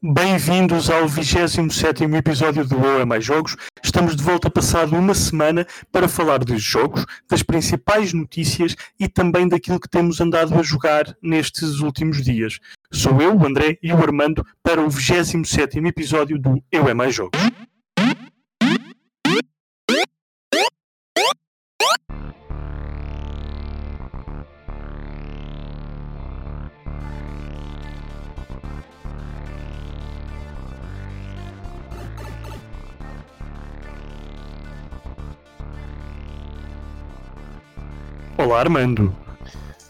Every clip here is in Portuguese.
Bem-vindos ao 27 episódio do Eu é Mais Jogos. Estamos de volta passado uma semana para falar dos jogos, das principais notícias e também daquilo que temos andado a jogar nestes últimos dias. Sou eu, o André e o Armando para o 27 episódio do Eu é Mais Jogos. Olá, Armando.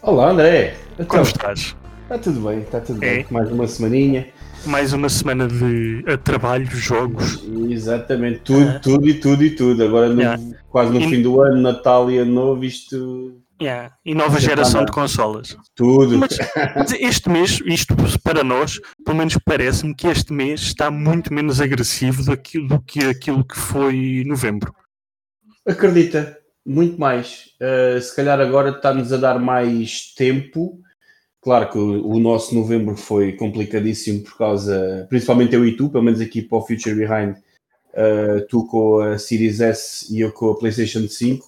Olá, André. Então, Como estás? Está tudo bem, está tudo é. bem. Mais uma semaninha. Mais uma semana de trabalho, jogos. Exatamente, tudo, ah. tudo e tudo e tudo. Agora, no, yeah. quase no e... fim do ano, Natal e Ano Novo, isto. Yeah. E nova geração de consolas. Tudo. Mas, mas, este mês, isto para nós, pelo menos parece-me que este mês está muito menos agressivo do que, do que aquilo que foi novembro. Acredita, muito mais. Uh, se calhar agora está-nos a dar mais tempo. Claro que o, o, nosso novembro foi complicadíssimo por causa, principalmente eu e tu, pelo menos aqui para o Future Behind, uh, tu com a Series S e eu com a PlayStation 5.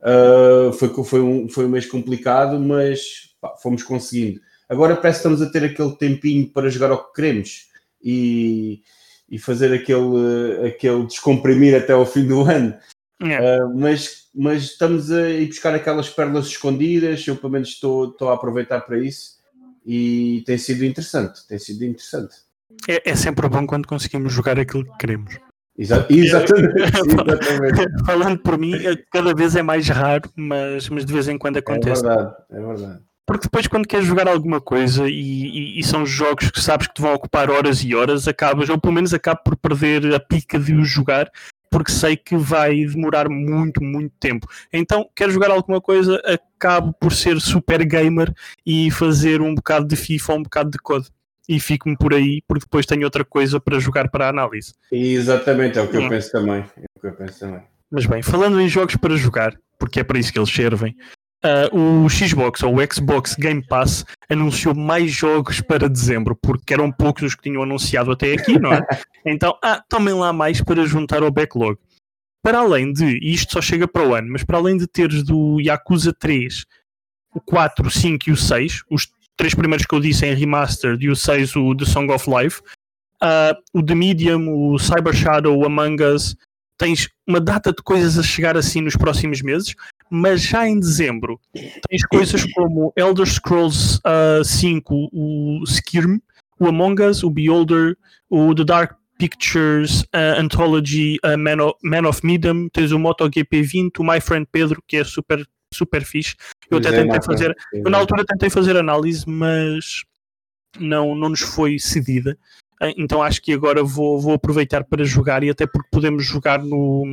Uh, foi, foi, um, foi um mês complicado, mas pá, fomos conseguindo. Agora parece que estamos a ter aquele tempinho para jogar o que queremos e, e fazer aquele, aquele descomprimir até ao fim do ano. Uh, mas, mas estamos a ir buscar aquelas pérolas escondidas, eu pelo menos estou, estou a aproveitar para isso e tem sido interessante, tem sido interessante. É, é sempre bom quando conseguimos jogar aquilo que queremos. Exa exatamente, exatamente. Falando por mim, é, cada vez é mais raro, mas, mas de vez em quando acontece. É verdade, é verdade. Porque depois, quando queres jogar alguma coisa e, e, e, são jogos que sabes que te vão ocupar horas e horas, acabas, ou pelo menos acabo por perder a pica de os jogar, porque sei que vai demorar muito, muito tempo. Então, quero jogar alguma coisa, acabo por ser super gamer e fazer um bocado de FIFA, um bocado de code. E fico-me por aí, porque depois tenho outra coisa para jogar para a análise. Exatamente, é o que eu penso também. É o que eu penso também. Mas bem, falando em jogos para jogar, porque é para isso que eles servem, uh, o Xbox ou o Xbox Game Pass anunciou mais jogos para dezembro, porque eram poucos os que tinham anunciado até aqui, não é? Então, ah, tomem lá mais para juntar ao backlog. Para além de, e isto só chega para o ano, mas para além de teres do Yakuza 3, o 4, o 5 e o 6, os três primeiros que eu disse em Remastered e o 6, o The Song of Life, uh, o The Medium, o Cyber Shadow, o Among Us, tens uma data de coisas a chegar assim nos próximos meses, mas já em dezembro tens coisas como Elder Scrolls uh, ah, 5, o Skirm, o Among Us, o Beholder, o The Dark Pictures uh, Anthology uh, Man, of, Man of tens o MotoGP 20, o My Friend Pedro, que é super, super fixe. Eu até é, tentei fazer, eu na altura tentei fazer análise, mas não, não nos foi cedida. Então acho que agora vou, vou aproveitar para jogar e até porque podemos jogar no,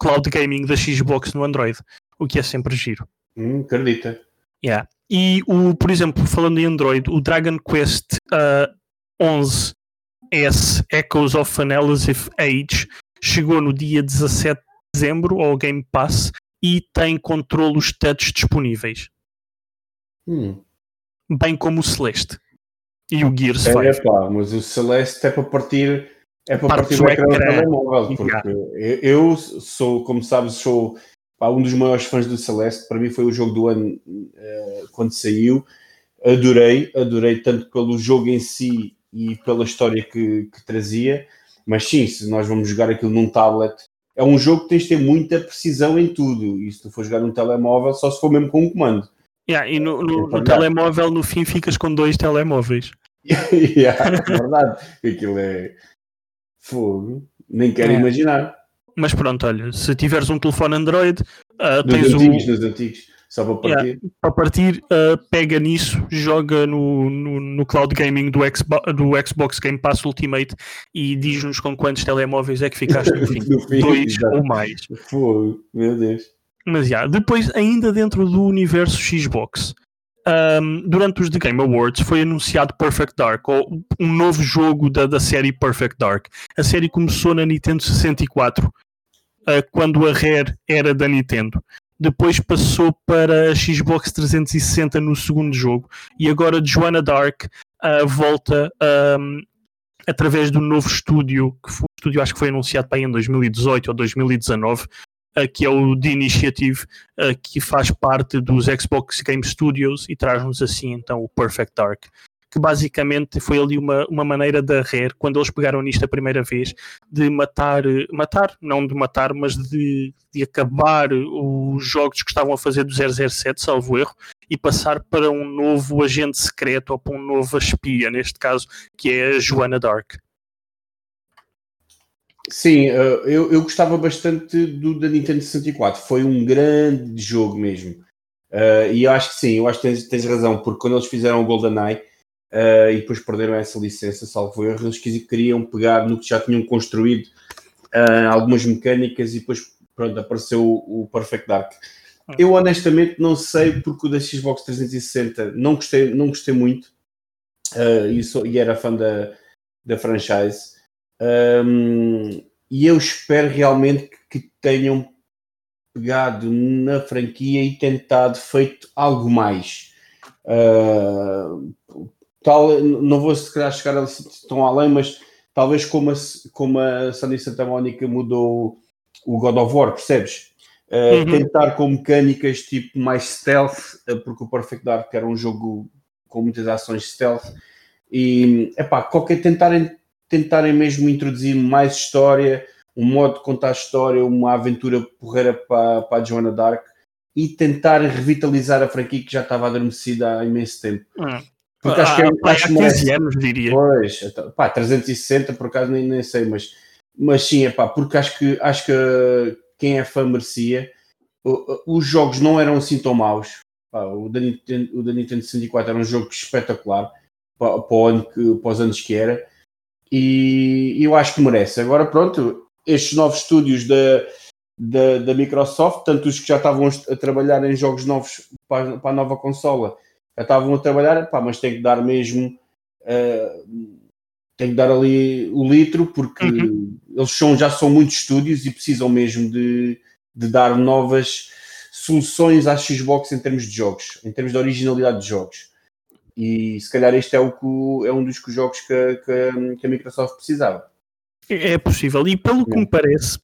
cloud gaming da Xbox no Android, o que é sempre giro. Hum, acredita. Yeah. E, o, por exemplo, falando em Android, o Dragon Quest uh, 11 S Echoes of an Elusive Age chegou no dia 17 de dezembro ao Game Pass e tem controlos touch disponíveis. Hum. Bem como o Celeste e o Gears é, 5. É, pá, mas o Celeste é para partir é para partir do ecrã do telemóvel, porque eu sou, como sabes, sou um dos maiores fãs do Celeste. Para mim foi o jogo do ano uh, quando saiu. Adorei, adorei tanto pelo jogo em si e pela história que, que, trazia. Mas sim, se nós vamos jogar aquilo num tablet, é um jogo que tens de ter muita precisão em tudo. E se tu for jogar num telemóvel, só se for mesmo com um comando. Yeah, e no, no, no telemóvel, no fim, ficas com dois telemóveis. yeah, é verdade. Aquilo é Fogo. Nem quero é. imaginar. Mas pronto, olha, se tiveres um telefone Android, uh, tens antigos, um... antigos, só para partir. Yeah, para partir, uh, pega nisso, joga no, no, no, cloud gaming do, Xbox, do Xbox Game Pass Ultimate e diz-nos com quantos telemóveis é que ficaste no fim. no fim Dois ou mais. Fogo, meu Deus. Mas já, yeah, depois, ainda dentro do universo Xbox, um, durante os The Game Awards foi anunciado Perfect Dark, ou um novo jogo da, da série Perfect Dark. A série começou na Nintendo 64, uh, quando a Rare era da Nintendo. Depois passou para a Xbox 360 no segundo jogo. E agora Joanna Dark uh, volta um, através do novo estúdio, que foi, estúdio acho que foi anunciado para em 2018 ou 2019, uh, que é o The Initiative, uh, que faz parte dos Xbox Game Studios e traz-nos assim então o Perfect Dark que basicamente foi ali uma, uma maneira da Rare, quando eles pegaram nisto a primeira vez, de matar, matar, não de matar, mas de, de acabar os jogos que estavam a fazer do 007, salvo erro, e passar para um novo agente secreto ou para um novo espia, neste caso, que é a Joana Dark. Sim, eh, eu, eu gostava bastante do da Nintendo 64. Foi um grande jogo mesmo. Uh, e eu acho que sim, eu acho que tens, tens razão, porque quando eles fizeram o GoldenEye, uh, e depois perderam essa licença, salvo erro, eles queriam pegar no que já tinham construído uh, algumas mecânicas e depois pronto, apareceu o, o Perfect Dark. Ah. Eu honestamente não sei porque o da Xbox 360 não gostei, não gostei muito uh, e, sou, e, era fã da, da franchise. Um, e eu espero realmente que, que tenham pegado na franquia e tentado feito algo mais. Uh, tal, não vou se calhar chegar tão além, mas talvez como a, como a Sony Santa Mónica mudou o God of War, percebes? Uh, uhum. Tentar com mecânicas tipo mais stealth, uh, porque o Perfect Dark era um jogo com muitas ações stealth, e epá, qualquer tentarem, tentarem mesmo introduzir mais história, um modo de contar a história, uma aventura porreira para, para a Joanna Dark e tentar revitalizar a franquia que já estava adormecida há imenso tempo. Uhum. Porque acho que é, há, acho há 15 anos, diria. Pois, então, pá, 360 por acaso nem, nem sei, mas, mas sim, é pá, porque acho que, acho que quem é fã merecia. Os jogos não eram assim tão maus. Pá, o, da Nintendo, o da Nintendo 64 era um jogo espetacular para, para, ano que, para os anos que era. E eu acho que merece. Agora, pronto, estes novos estúdios da, da, da Microsoft, tanto os que já estavam a trabalhar em jogos novos para, para a nova consola estavam a trabalhar, pá, mas tem que dar mesmo, uh, tem que dar ali o litro, porque uhum. eles são, já são muitos estúdios e precisam mesmo de, de dar novas soluções à Xbox em termos de jogos, em termos de originalidade de jogos. E se calhar este é, o que, é um dos jogos que, que, que a Microsoft precisava. É possível, e pelo que me parece,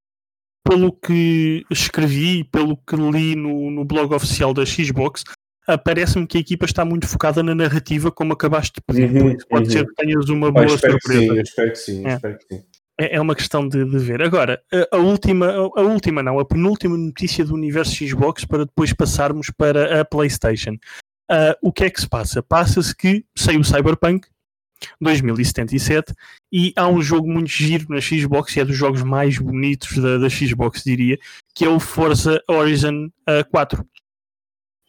pelo que escrevi, pelo que li no, no blog oficial da Xbox, parece-me que a equipa está muito focada na narrativa, como acabaste de pedir. Uhum, pode uhum. ser que tenhas uma boa surpresa. sim, eu espero que sim, é. espero que sim. É, é uma questão de, de, ver. Agora, a, a, última, a última não, a penúltima notícia do universo Xbox para depois passarmos para a PlayStation. Uh, o que é que se passa? Passa-se que saiu o Cyberpunk 2077 e há um jogo muito giro na Xbox e é dos jogos mais bonitos da, da Xbox, diria, que é o Forza Horizon uh, 4.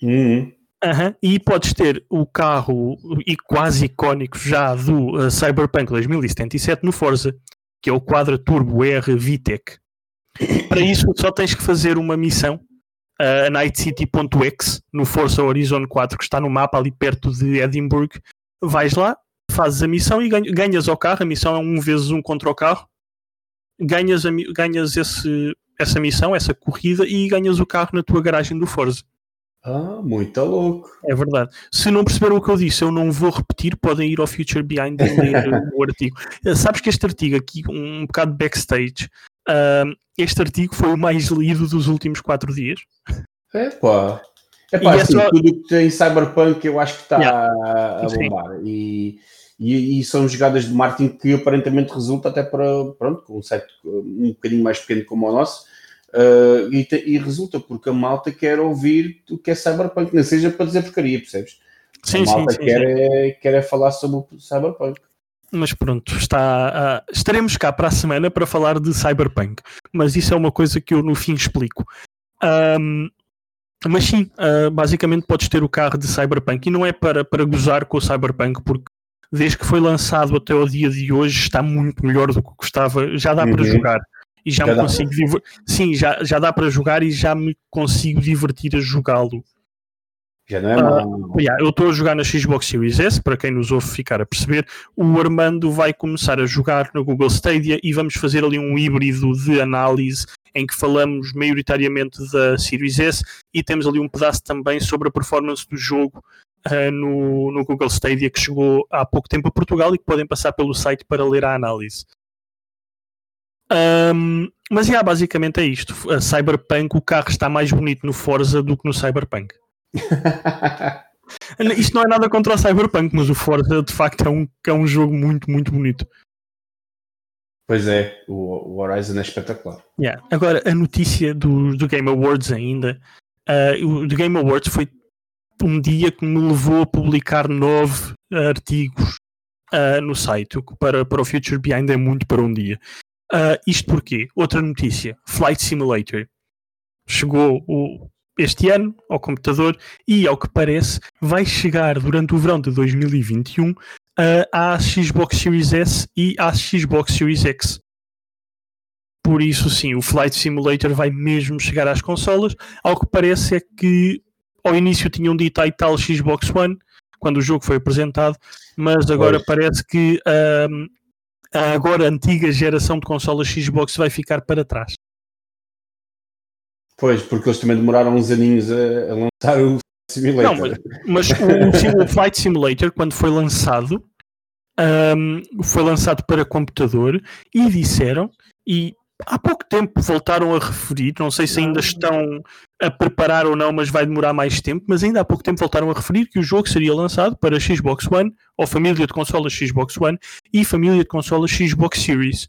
Uhum. Uhum. E podes ter o carro e quase icónico já do uh, Cyberpunk 2077 no Forza, que é o Quadra Turbo R VTEC. Para isso só tens que fazer uma missão uh, a nightcity.exe no Forza Horizon 4 que está no mapa ali perto de Edinburgh. Vais lá, fazes a missão e ganhas o carro. A missão é um vezes um contra o carro. Ganhas, a, ganhas esse, essa missão, essa corrida e ganhas o carro na tua garagem do Forza. Ah, muito louco. É verdade. Se não perceberam o que eu disse, eu não vou repetir, podem ir ao Future Behind e ler o artigo. Eh, sabes que este artigo aqui, um bocado backstage, uh, este artigo foi o mais lido dos últimos quatro dias. É pá. É pá, assim, é só... tudo que tem Cyberpunk eu acho que está yeah. a bombar. E, e, e, são jogadas de marketing que aparentemente resulta até para, pronto, com um site um bocadinho mais pequeno como o nosso, Uh, e, e, resulta porque a malta quer ouvir o que é Cyberpunk, nem seja para dizer porcaria, percebes? Sim, a malta sim, sim, quer, sim. É, quer é falar sobre o Cyberpunk. Mas pronto, está, uh, estaremos cá para a semana para falar de Cyberpunk. Mas isso é uma coisa que eu no fim explico. Um, mas sim, uh, basicamente podes ter o carro de Cyberpunk e não é para, para gozar com o Cyberpunk, porque desde que foi lançado até o dia de hoje está muito melhor do que gostava, já dá uhum. para jogar e já, já me consigo para... sim, já, já dá para jogar e já me consigo divertir a jogá-lo. Já não é uh, yeah, eu estou a jogar na Xbox Series S, para quem nos ouve ficar a perceber. O Armando vai começar a jogar no Google Stadia e vamos fazer ali um híbrido de análise em que falamos maioritariamente da Series S e temos ali um pedaço também sobre a performance do jogo uh, no, no Google Stadia que chegou há pouco tempo a Portugal e que podem passar pelo site para ler a análise. Um, mas yeah, basicamente é isto. A Cyberpunk, o carro está mais bonito no Forza do que no Cyberpunk. isto não é nada contra o Cyberpunk, mas o Forza de facto é um, é um jogo muito, muito bonito. Pois é, o, o Horizon é espetacular. Yeah. Agora, a notícia do, do Game Awards ainda. Uh, o Game Awards foi um dia que me levou a publicar nove artigos uh, no site, o que para, para o Future Behind é muito para um dia. Uh, isto porque, outra notícia, Flight Simulator chegou o, este ano ao computador e, ao que parece, vai chegar durante o verão de 2021 uh, à Xbox Series S e à Xbox Series X. Por isso, sim, o Flight Simulator vai mesmo chegar às consolas. Ao que parece é que ao início tinham dito a tal Xbox One, quando o jogo foi apresentado, mas agora pois. parece que a agora antiga geração de consolas Xbox vai ficar para trás. Pois, porque eles também demoraram uns aninhos a, a lançar o Simulator. Não, mas, mas o, o, Flight Simulator, quando foi lançado, um, foi lançado para computador e disseram, e há pouco tempo voltaram a referir, não sei se ainda estão a preparar ou não, mas vai demorar mais tempo, mas ainda há pouco tempo voltaram a referir que o jogo seria lançado para Xbox One, ou família de consolas Xbox One e família de consolas Xbox Series.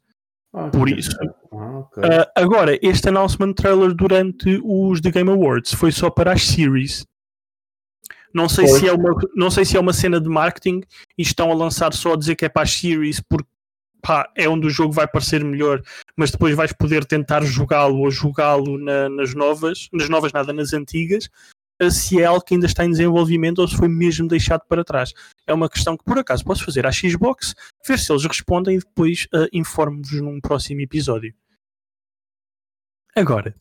Ah, Por isso. Ah, okay. uh, agora, este announcement trailer durante os The Game Awards foi só para as Series. Não sei, se é uma, não sei se é uma cena de marketing e estão a lançar só a dizer que é para as Series porque pá, é onde o jogo vai parecer melhor, mas depois vais poder tentar jogá-lo ou jogá-lo na, nas novas, nas novas nada, nas antigas, se é algo que ainda está em desenvolvimento ou se foi mesmo deixado para trás. É uma questão que por acaso posso fazer à Xbox, ver se eles respondem e depois uh, informo-vos num próximo episódio. Agora,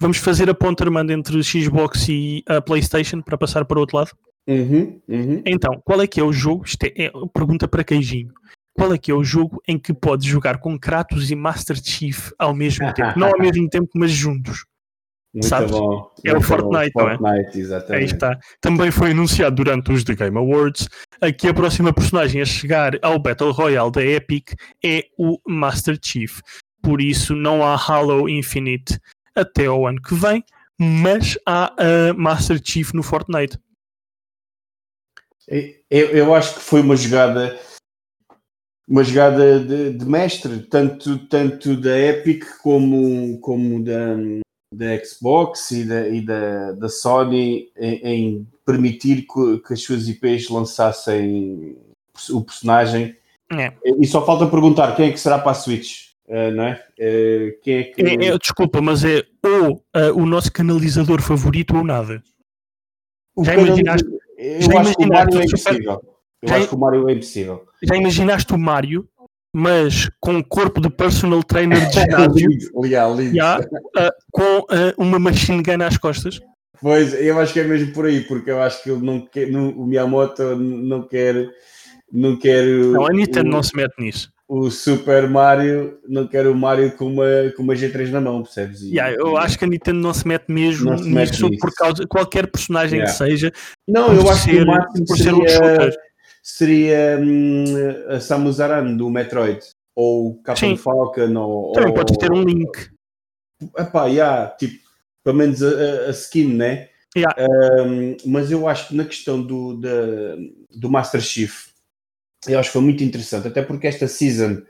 vamos fazer a ponta armando entre Xbox e a PlayStation para passar para o outro lado? Uhum, uhum. Então, qual é que é o jogo? Isto é, é pergunta para queijinho qual é que é o jogo em que podes jogar com Kratos e Master Chief ao mesmo tempo? Não ao mesmo tempo, mas juntos. Muito Sabes? bom. É o Fortnite, bom. não é? Fortnite, exatamente. Aí está. Também foi anunciado durante os The Game Awards que a próxima personagem a chegar ao Battle Royale da Epic é o Master Chief. Por isso não há Halo Infinite até ao ano que vem, mas há a Master Chief no Fortnite. Eu, eu acho que foi uma jogada uma jogada de, de, mestre, tanto, tanto da Epic como, como da, da Xbox e da, e da, da Sony em, em permitir que, que, as suas IPs lançassem o personagem. É. E só falta perguntar quem é que será para a Switch, uh, não é? Uh, quem é que... É, é, desculpa, mas é ou uh, o nosso canalizador favorito ou nada. O já imaginaste? Eu já acho que o Mario é impossível. Eu já, acho que o Mario é impossível. Já imaginaste o Mario, mas com um corpo de personal trainer de ginásio, legal, já, uh, com uh, uma machine gun às costas? Pois, eu acho que é mesmo por aí, porque eu acho que ele não quer, não, o Miyamoto não quer. Não quer. Não, a Nintendo o, não se mete nisso. O Super Mario não quer o Mario com uma, com uma G3 na mão, percebes? E, yeah, eu acho que a Nintendo não se mete mesmo se nisso mete por causa de qualquer personagem yeah. que seja. Não, eu acho ser, que o máximo por seria, ser um shooter seria hum, a Samus Aran do Metroid ou Captain Falcon ou, também ou, pode ter um link epá, yeah, tipo, pelo menos a, a skin, né? Yeah. Um, mas eu acho que na questão do, da, do Master Chief eu acho que foi muito interessante, até porque esta season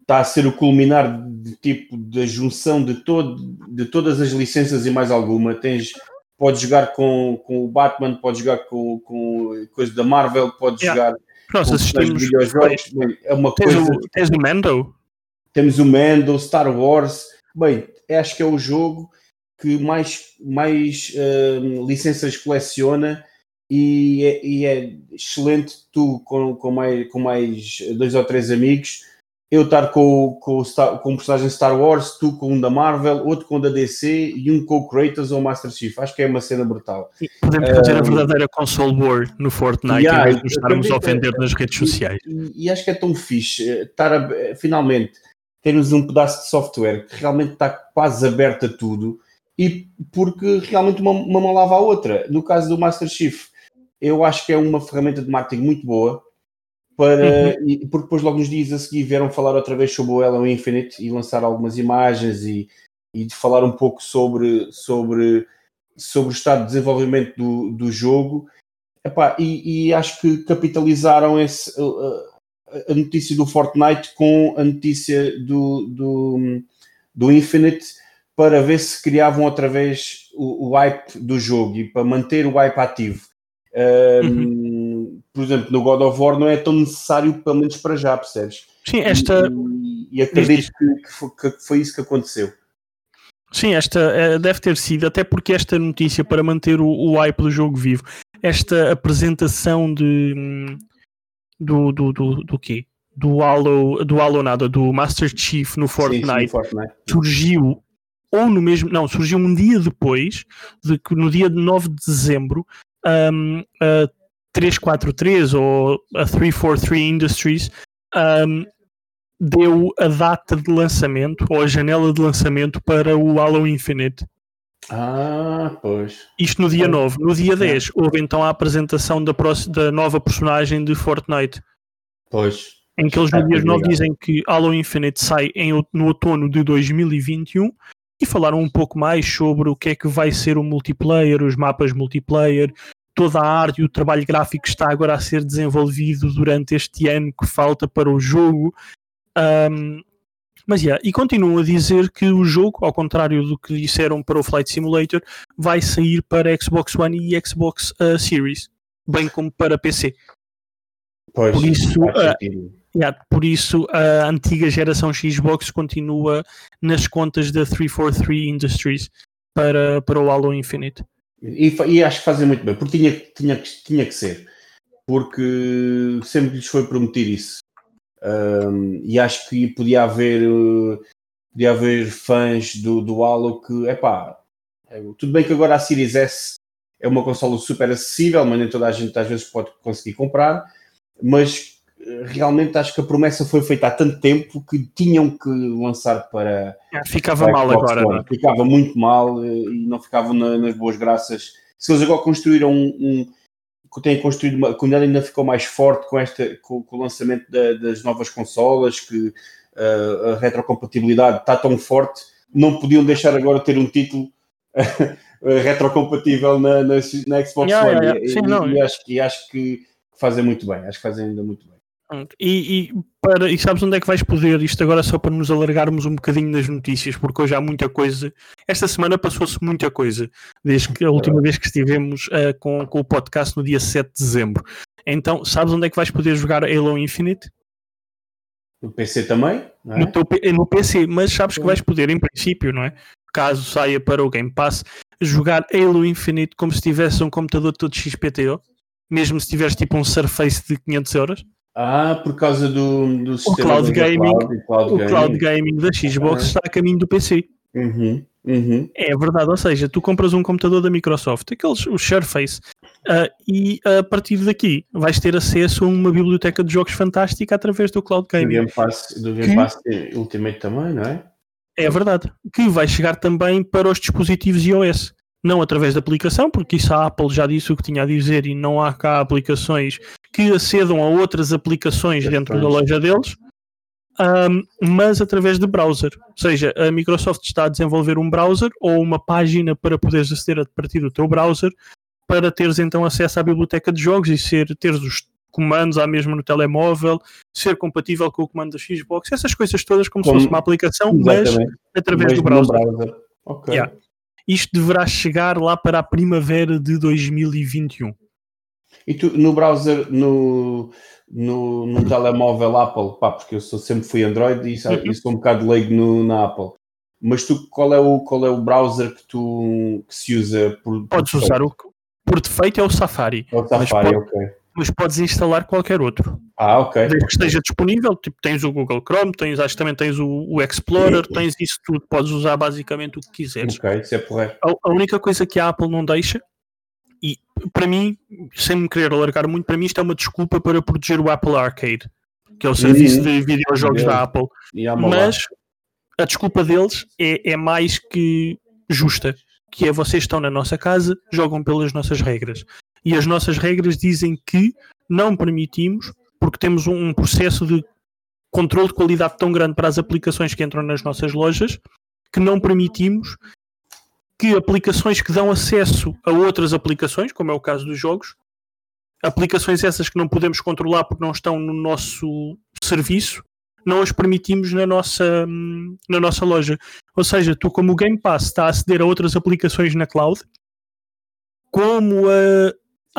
está a ser o culminar de tipo da junção de, todo, de todas as licenças e mais alguma. Tens pode jogar com, com o Batman, pode jogar com, com coisa da Marvel, pode yeah. jogar Nós assistimos videojogos. Bem, é uma tens coisa. O, tens o Mando? Temos o Mando, Star Wars. Bem, acho que é o jogo que mais, mais uh, licenças coleciona e é, e é, excelente tu com, com, mais, com mais dois ou três amigos eu estar com, com, com um personagem Star Wars, tu com um da Marvel, outro com um da DC e um com o Kratos ou Master Chief. Acho que é uma cena brutal. E podemos fazer a verdadeira console war no Fortnite yeah, vez de estarmos a ofender nas redes sociais. E, e, acho que é tão fixe eh, estar a, eh, finalmente termos um pedaço de software que realmente está quase aberto a tudo e porque realmente uma, uma mão lava a outra. No caso do Master Chief, eu acho que é uma ferramenta de marketing muito boa para, uhum. e, porque depois logo nos dias a seguir vieram falar outra vez sobre o Halo Infinite e lançar algumas imagens e, e de falar um pouco sobre, sobre, sobre o estado de desenvolvimento do, do jogo. Epá, e, e, acho que capitalizaram esse, a, a notícia do Fortnite com a notícia do, do, do Infinite para ver se criavam outra vez o, o hype do jogo e para manter o hype ativo. Um, uhum por exemplo, no God of War não é tão necessário, pelo menos para já, percebes? Sim, esta. E, e acredito que, que, foi, isso que aconteceu. Sim, esta é, deve ter sido, até porque esta notícia para manter o, o hype do jogo vivo, esta apresentação de. do, do, do, do quê? Do Halo, do Halo nada, do Master Chief no Fortnite, sim, sim, Fortnite. surgiu ou no mesmo, não, surgiu um dia depois, de que no dia 9 de dezembro, um, uh, 343 ou a 343 Industries um, deu a data de lançamento ou a janela de lançamento para o Halo Infinite. Ah, pois. Isto no dia 9. No dia 10 houve então a apresentação da, da nova personagem de Fortnite. Pois. Em que eles no dia 9 dizem que Halo Infinite sai em, no outono de 2021 e falaram um pouco mais sobre o que é que vai ser o multiplayer, os mapas multiplayer, toda a arte e o trabalho gráfico está agora a ser desenvolvido durante este ano que falta para o jogo. Um, mas yeah, e continuam a dizer que o jogo, ao contrário do que disseram para o Flight Simulator, vai sair para Xbox One e Xbox uh, Series, bem como para PC. Pois, por isso, uh, yeah, por isso a antiga geração Xbox continua nas contas da 343 Industries para, para o Halo Infinite. E, e, acho que fazem muito bem, porque tinha, tinha, tinha que ser. Porque sempre lhes foi prometido isso. Um, e acho que podia haver, podia haver fãs do, do Halo que, epá, é, tudo bem que agora a Series S é uma consola super acessível, mas nem toda a gente às vezes pode conseguir comprar, mas realmente acho que a promessa foi feita há tanto tempo que tinham que lançar para. É, ficava para mal agora. É? Ficava muito mal eh, e não ficavam na, nas boas graças. Se eles agora construíram um. um têm construído uma. A comunidade ainda ficou mais forte com, esta, com, com o lançamento da, das novas consolas, que uh, a retrocompatibilidade está tão forte, não podiam deixar agora ter um título. retrocompatível na, na, na Xbox yeah, One yeah, yeah. Sim, e, não, e, acho, e acho que fazem muito bem, acho que fazem ainda muito bem. E, e, para, e sabes onde é que vais poder? Isto agora só para nos alargarmos um bocadinho nas notícias, porque hoje há muita coisa. Esta semana passou-se muita coisa, desde que a última vez que estivemos uh, com, com o podcast no dia 7 de dezembro. Então, sabes onde é que vais poder jogar Halo Infinite? No PC também? É? No, teu, no, PC, mas sabes que vais poder, em princípio, não é? Caso saia para o Game Pass, jogar Halo Infinite como se tivesse um computador todo XPTO, mesmo se tiveres tipo um Surface de 500 euros. Ah, por causa do, do o cloud gaming, cloud, cloud o cloud gaming da Xbox ah. está a caminho do PC. Uhum, uhum. É verdade, ou seja, tu compras um computador da Microsoft, aqueles, o Surface, uh, e a partir daqui vais ter acesso a uma biblioteca de jogos fantástica através do cloud gaming. Do Game Pass, do Game Pass Ultimate também, não é? É verdade, que vai chegar também para os dispositivos iOS não através da aplicação, porque isso a Apple já disse o que tinha a dizer e não há cá aplicações que acedam a outras aplicações dentro da loja deles, um, mas através de browser. Ou seja, a Microsoft está a desenvolver um browser ou uma página para poderes aceder a partir do teu browser para teres então acesso à biblioteca de jogos e ser, teres os comandos à mesma no telemóvel, ser compatível com o comando da Xbox, essas coisas todas como, como se fosse uma aplicação, mas através do browser. browser. Okay. Yeah. Isto deverá chegar lá para a primavera de 2021. E tu, no browser, no, no, no telemóvel Apple, pá, porque eu sou, sempre fui Android e, uhum. e sou um bocado leigo no, na Apple. Mas tu, qual é o, qual é o browser que tu que se usa por Podes usar o por defeito é o Safari. É o Safari, ok mas podes instalar qualquer outro. Ah, ok. Desde que esteja disponível, tipo, tens o Google Chrome, tens, acho que também tens o, o Explorer, tens isso tudo, podes usar basicamente o que quiseres. Ok, isso é porreiro. A, a única coisa que a Apple não deixa, e para mim, sem me querer alargar muito, para mim isto é uma desculpa para proteger o Apple Arcade, que é o serviço uhum. de videojogos da Apple. Mas a desculpa deles é, é mais que justa que é vocês estão na nossa casa, jogam pelas nossas regras. E as nossas regras dizem que não permitimos, porque temos um processo de controle de qualidade tão grande para as aplicações que entram nas nossas lojas, que não permitimos que aplicações que dão acesso a outras aplicações, como é o caso dos jogos, aplicações essas que não podemos controlar porque não estão no nosso serviço, não as permitimos na nossa, na nossa loja. Ou seja, tu, como o Game Pass está a aceder a outras aplicações na cloud, como a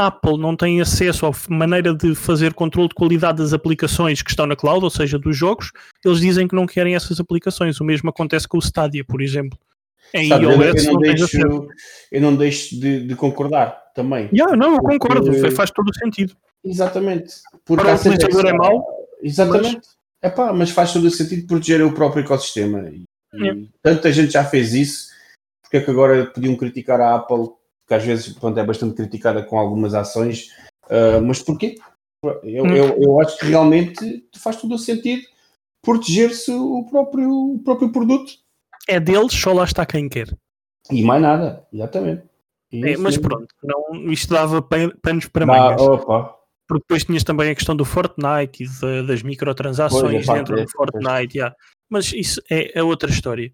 Apple não tem acesso à maneira de fazer controle de qualidade das aplicações que estão na cloud, ou seja, dos jogos, eles dizem que não querem essas aplicações. O mesmo acontece com o Stadia, por exemplo. Em Sabe, iOS, eu, não, não deixo, eu não deixo de, de concordar também. Yeah, não, eu porque... concordo, faz todo o sentido. Exatamente. Porque Para o utilizador é mau. Exatamente. Mas... Epá, mas faz todo o sentido proteger o próprio ecossistema. E, yeah. tanta gente já fez isso, porque é que agora podiam criticar a Apple, que às vezes pronto, é bastante criticada com algumas ações, uh, mas porquê? Eu, hum. eu, eu acho que realmente faz todo o sentido proteger-se o próprio, o próprio produto é deles, só lá está quem quer. E mais nada, exatamente. É, mas pronto, não, isto dava panos para mangas. Opa. Porque depois tinhas também a questão do Fortnite e de, das microtransações pois, dentro do Fortnite. Yeah. Mas isso é, é outra história.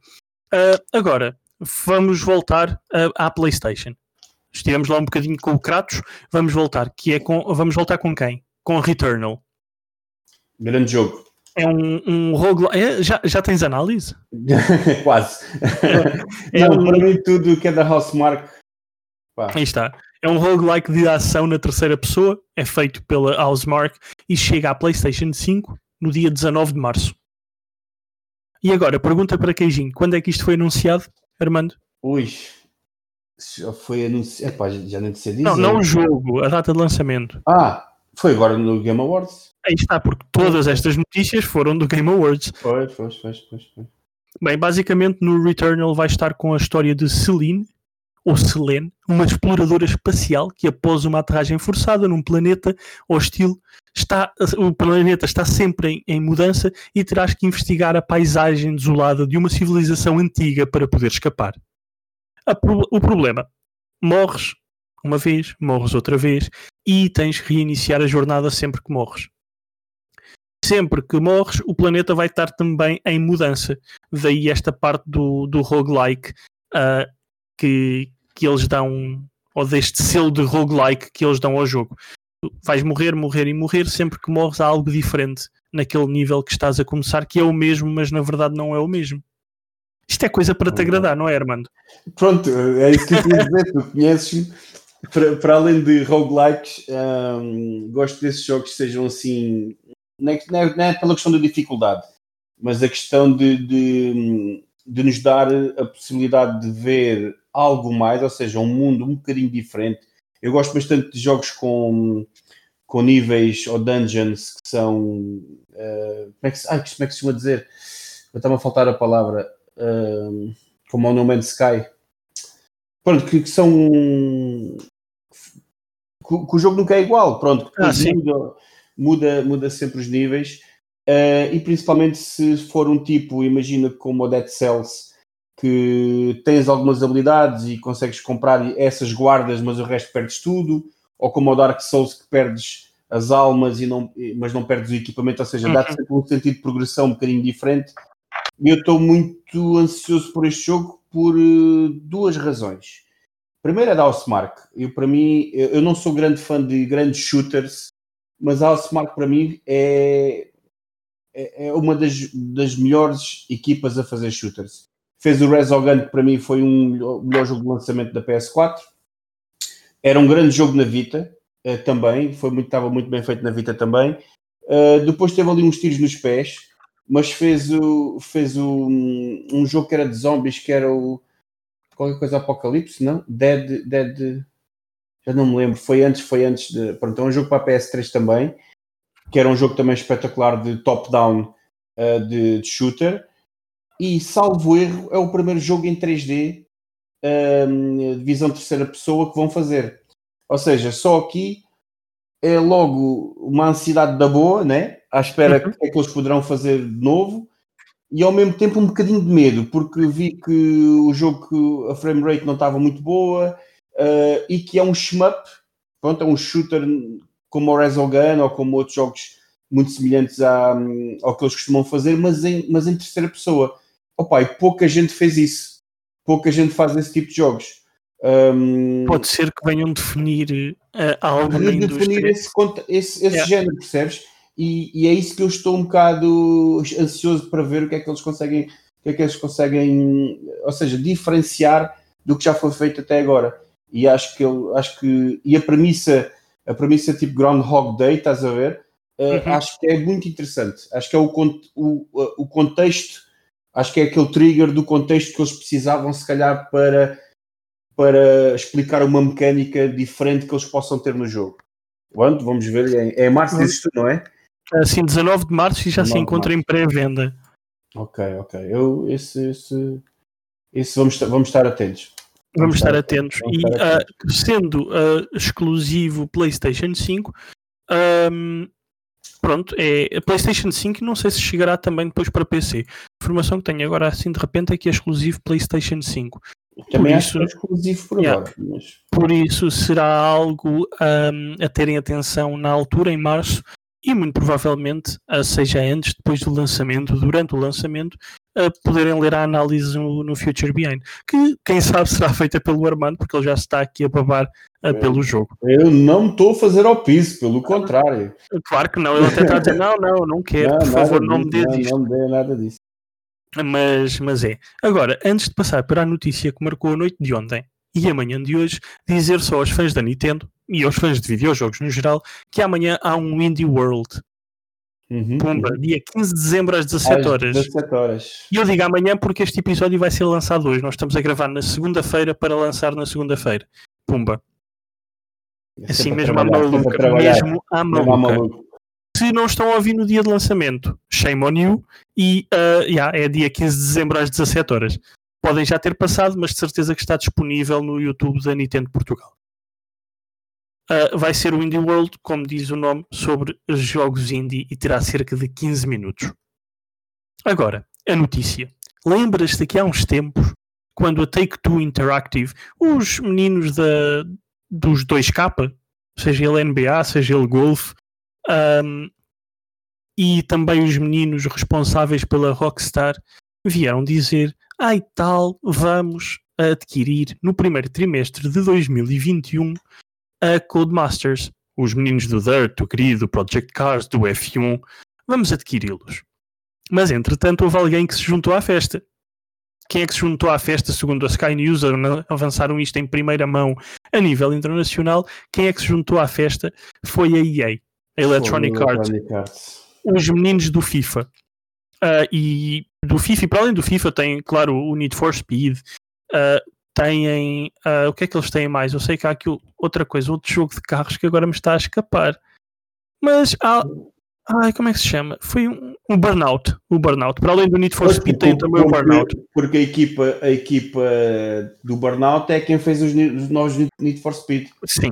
Uh, agora, vamos voltar à PlayStation. Estivemos lá um bocadinho com o Kratos, vamos voltar. Que é com, vamos voltar com quem? Com Returnal. Grande jogo. É um, um roguelike. É, já, já tens análise? Quase. É, é Não, um... para mim tudo que é da Housemark. Aí está. É um roguelike de ação na terceira pessoa, é feito pela Housemark e chega à PlayStation 5 no dia 19 de março. E agora, pergunta para Queijinho: quando é que isto foi anunciado, Armando? Ui, já foi anunciado. Epá, já nem sei dizer. Não, não o jogo, a data de lançamento. Ah, foi agora no Game Awards. Aí está, porque todas estas notícias foram do Game Awards. Pois, pois, pois, pois. Bem, basicamente no Returnal vai estar com a história de Celine, ou Selene, uma exploradora espacial que após uma aterragem forçada num planeta hostil, está, o planeta está sempre em, em mudança e terás que investigar a paisagem desolada de uma civilização antiga para poder escapar. O problema, morres uma vez, morres outra vez e tens que reiniciar a jornada sempre que morres. Sempre que morres, o planeta vai estar também em mudança. Daí esta parte do, do roguelike uh, que, que eles dão, ou deste selo de roguelike que eles dão ao jogo. Vais morrer, morrer e morrer, sempre que morres há algo diferente naquele nível que estás a começar, que é o mesmo, mas na verdade não é o mesmo. Isto é coisa para te agradar, não é, Armando? Pronto, é isso que eu queria dizer. Tu conheces-me para, para além de roguelikes, um, gosto desses jogos que sejam assim, não é, não, é, não é, pela questão da dificuldade, mas a questão de, de, de, nos dar a possibilidade de ver algo mais, ou seja, um mundo um bocadinho diferente. Eu gosto bastante de jogos com, com níveis ou dungeons que são. Uh, como, é que, ai, como é que se chama dizer? Estava a faltar a palavra. Como o No Man's Sky. Pronto, que, que são que, que o jogo nunca é igual, pronto, ah, muda, muda, muda sempre os níveis. Uh, e principalmente se for um tipo, imagina como o Dead Cells, que tens algumas habilidades e consegues comprar essas guardas, mas o resto perdes tudo, ou como o Dark Souls que perdes as almas e não, mas não perdes o equipamento, ou seja, dá-te uhum. sempre um sentido de progressão um bocadinho diferente. Eu estou muito ansioso por este jogo por uh, duas razões. Primeiro é da Housemark. Eu, para mim, eu, não sou grande fã de grandes shooters, mas a Housemark para mim é, é, é, uma das, das melhores equipas a fazer shooters. Fez o Resogun, que para mim foi um melhor jogo de lançamento da PS4. Era um grande jogo na Vita uh, também, foi muito, estava muito bem feito na Vita também. Uh, depois teve ali uns tiros nos pés, mas fez, o, fez o, um, jogo que era de zombies, que era o qualquer coisa Apocalipse, não? Dead, Dead, já não me lembro, foi antes, foi antes de, pronto, é um jogo para a PS3 também, que era um jogo também espetacular de top-down uh, de, de, shooter, e salvo erro, é o primeiro jogo em 3D um, ehm, de visão terceira pessoa que vão fazer. Ou seja, só aqui é logo uma ansiedade da boa, né? À espera uhum. que é que eles poderão fazer de novo e ao mesmo tempo um bocadinho de medo, porque vi que o jogo, a frame rate não estava muito boa uh, e que é um shmup, pronto, é um shooter como o Resogun ou como outros jogos muito semelhantes à, ao que eles costumam fazer, mas em, mas em terceira pessoa. Opa, e pouca gente fez isso. Pouca gente faz esse tipo de jogos. Um, Pode ser que venham definir uh, algo na definir esse, esse, esse género, percebes? E, e, é isso que eu estou um bocado ansioso para ver o que é que eles conseguem, o que é que eles conseguem, ou seja, diferenciar do que já foi feito até agora. E acho que eu acho que e a premissa, a premissa tipo Groundhog Day, estás a ver? Uh, uhum. Acho que é muito interessante. Acho que é o, o, o contexto, acho que é aquele trigger do contexto que eles precisavam, se calhar, para, para explicar uma mecânica diferente que eles possam ter no jogo. Quando? Vamos ver. É, é março, dizes tu, não é? Assim, 19 de março e já se encontra em pré-venda. Ok, ok. Eu, esse, esse, esse vamos, vamos estar atentos. Vamos, estar, atentos. Vamos e estar atentos. Uh, sendo uh, exclusivo PlayStation 5, um, pronto, é PlayStation 5 não sei se chegará também depois para PC. A informação que tenho agora assim de repente é que é exclusivo PlayStation 5. Também por acho isso, que é exclusivo por yeah, agora. Mas... Por isso será algo um, a terem atenção na altura, em março, e muito provavelmente, seja antes, depois do lançamento, durante o lançamento, a poderem ler a análise no, no Future Behind, que quem sabe será feita pelo Armando, porque ele já está aqui a babar uh, pelo jogo. Eu não estou a fazer ao piso, pelo contrário. Claro que não, ele até está a dizer: não, não, não quero, não, por favor, não me dê disso. Não, não me dê nada disso. Mas, mas é. Agora, antes de passar para a notícia que marcou a noite de ontem e amanhã de hoje, dizer só aos fãs da Nintendo e aos fãs de videojogos no geral que amanhã há um Indie World. Uhum, Pumba, uhum. dia 15 de dezembro às 17 horas. 17 horas. E eu digo amanhã porque este episódio vai ser lançado hoje. Nós estamos a gravar na segunda-feira para lançar na segunda-feira. Pumba. É assim mesmo à maluca. Mesmo à maluca. Se não estão a ouvir no dia de lançamento, shame on you. E uh, yeah, é dia 15 de dezembro às 17 horas. Podem já ter passado, mas de certeza que está disponível no YouTube da Nintendo Portugal uh, vai ser o Indie World, como diz o nome, sobre jogos indie e terá cerca de 15 minutos. Agora, a notícia. Lembras-te que há uns tempos, quando a Take-Two Interactive, os meninos da, dos 2K, seja ele NBA, seja ele Golf, um, e também os meninos responsáveis pela Rockstar, vieram dizer: ai tal, vamos adquirir no primeiro trimestre de 2021 a Codemasters, os meninos do Dirt, do Grid, do Project Cars, do F1, vamos adquiri-los. Mas entretanto houve alguém que se juntou à festa. Quem é que se juntou à festa, segundo a Sky News, avançaram isto em primeira mão a nível internacional? Quem é que se juntou à festa foi a EA, a Electronic Arts. Os meninos do FIFA. Uh, e do FIFA, e para além do FIFA, tem, claro, o Need for Speed, uh, têm. Uh, o que é que eles têm mais? Eu sei que há aqui outra coisa, outro jogo de carros que agora me está a escapar. Mas há. Ai, como é que se chama? Foi um, um Burnout. O Burnout. Para além do Need for Speed, tem também o Burnout. Porque a equipa, a equipa do Burnout é quem fez os, os novos Need for Speed. Sim.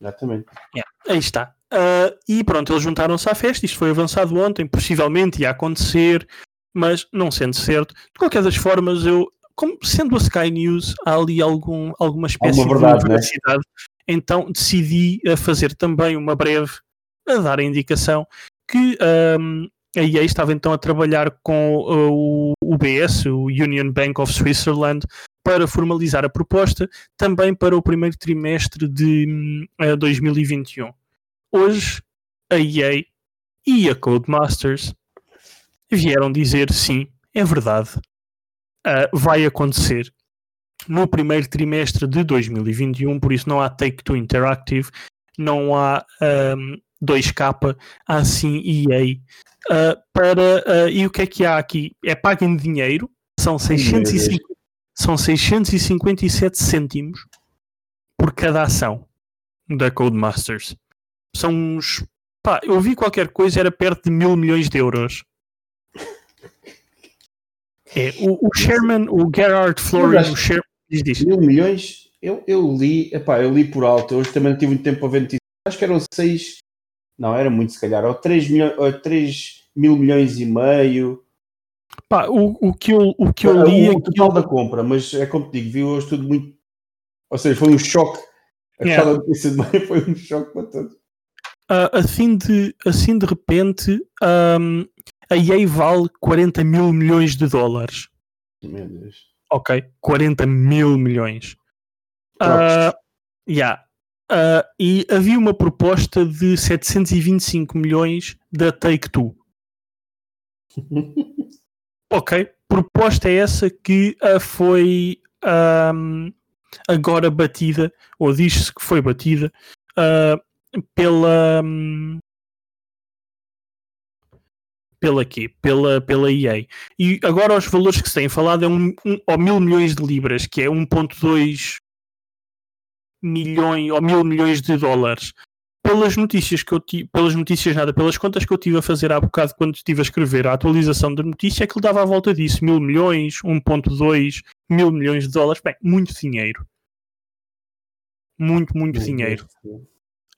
Exatamente. Yeah, aí está. Uh, e pronto, eles juntaram-se à festa. Isto foi avançado ontem, possivelmente ia acontecer, mas não sendo certo. De qualquer das formas, eu como sendo a Sky News, há ali algum, alguma espécie verdade, de veracidade, né? então decidi a fazer também uma breve, a dar a indicação que um, a EA estava então a trabalhar com uh, o UBS, o Union Bank of Switzerland, para formalizar a proposta, também para o primeiro trimestre de uh, 2021. Hoje, a EA e a Codemasters vieram dizer sim, é verdade, uh, vai acontecer no primeiro trimestre de 2021, por isso não há Take-Two Interactive, não há um, 2K, há sim EA. Uh, para, uh, e o que é que há aqui? É pago em dinheiro, são, 650, são 657 cêntimos por cada ação da Codemasters. São uns. Pá, eu vi qualquer coisa, era perto de mil milhões de euros. É, o, o Sherman, o Gerard Florian, o Sherman, diz, diz. Mil milhões, eu, eu li, epá, eu li por alto, hoje também não tive muito tempo para ver notícias, acho que eram seis, não, era muito se calhar, ou três milhões, ou três mil milhões e meio. Pá, o, o que eu, o que eu li... O total da compra, mas é como te digo, vi hoje tudo muito... Ou seja, foi um choque Aquela yeah. notícia de manhã foi um choque para todos. Uh, assim, de, assim de repente, um, a EA vale 40 mil milhões de dólares. Meu Deus. Ok, 40 mil milhões. Uh, yeah. Uh, e havia uma proposta de 725 milhões da Take-Two. ok, proposta é essa que uh, foi um, agora batida, ou diz-se que foi batida, uh, pela. Um, pela quê? Pela, pela EA. E agora os valores que se têm falado é um, um, ou mil milhões de libras, que é 1.2 milhões ou mil milhões de dólares. Pelas notícias que eu tive, pelas notícias nada, pelas contas que eu tive a fazer há bocado quando estive a escrever a atualização da notícia, é que ele dava à volta disso, mil milhões, 1.2 mil milhões de dólares, bem, muito dinheiro. Muito, muito dinheiro.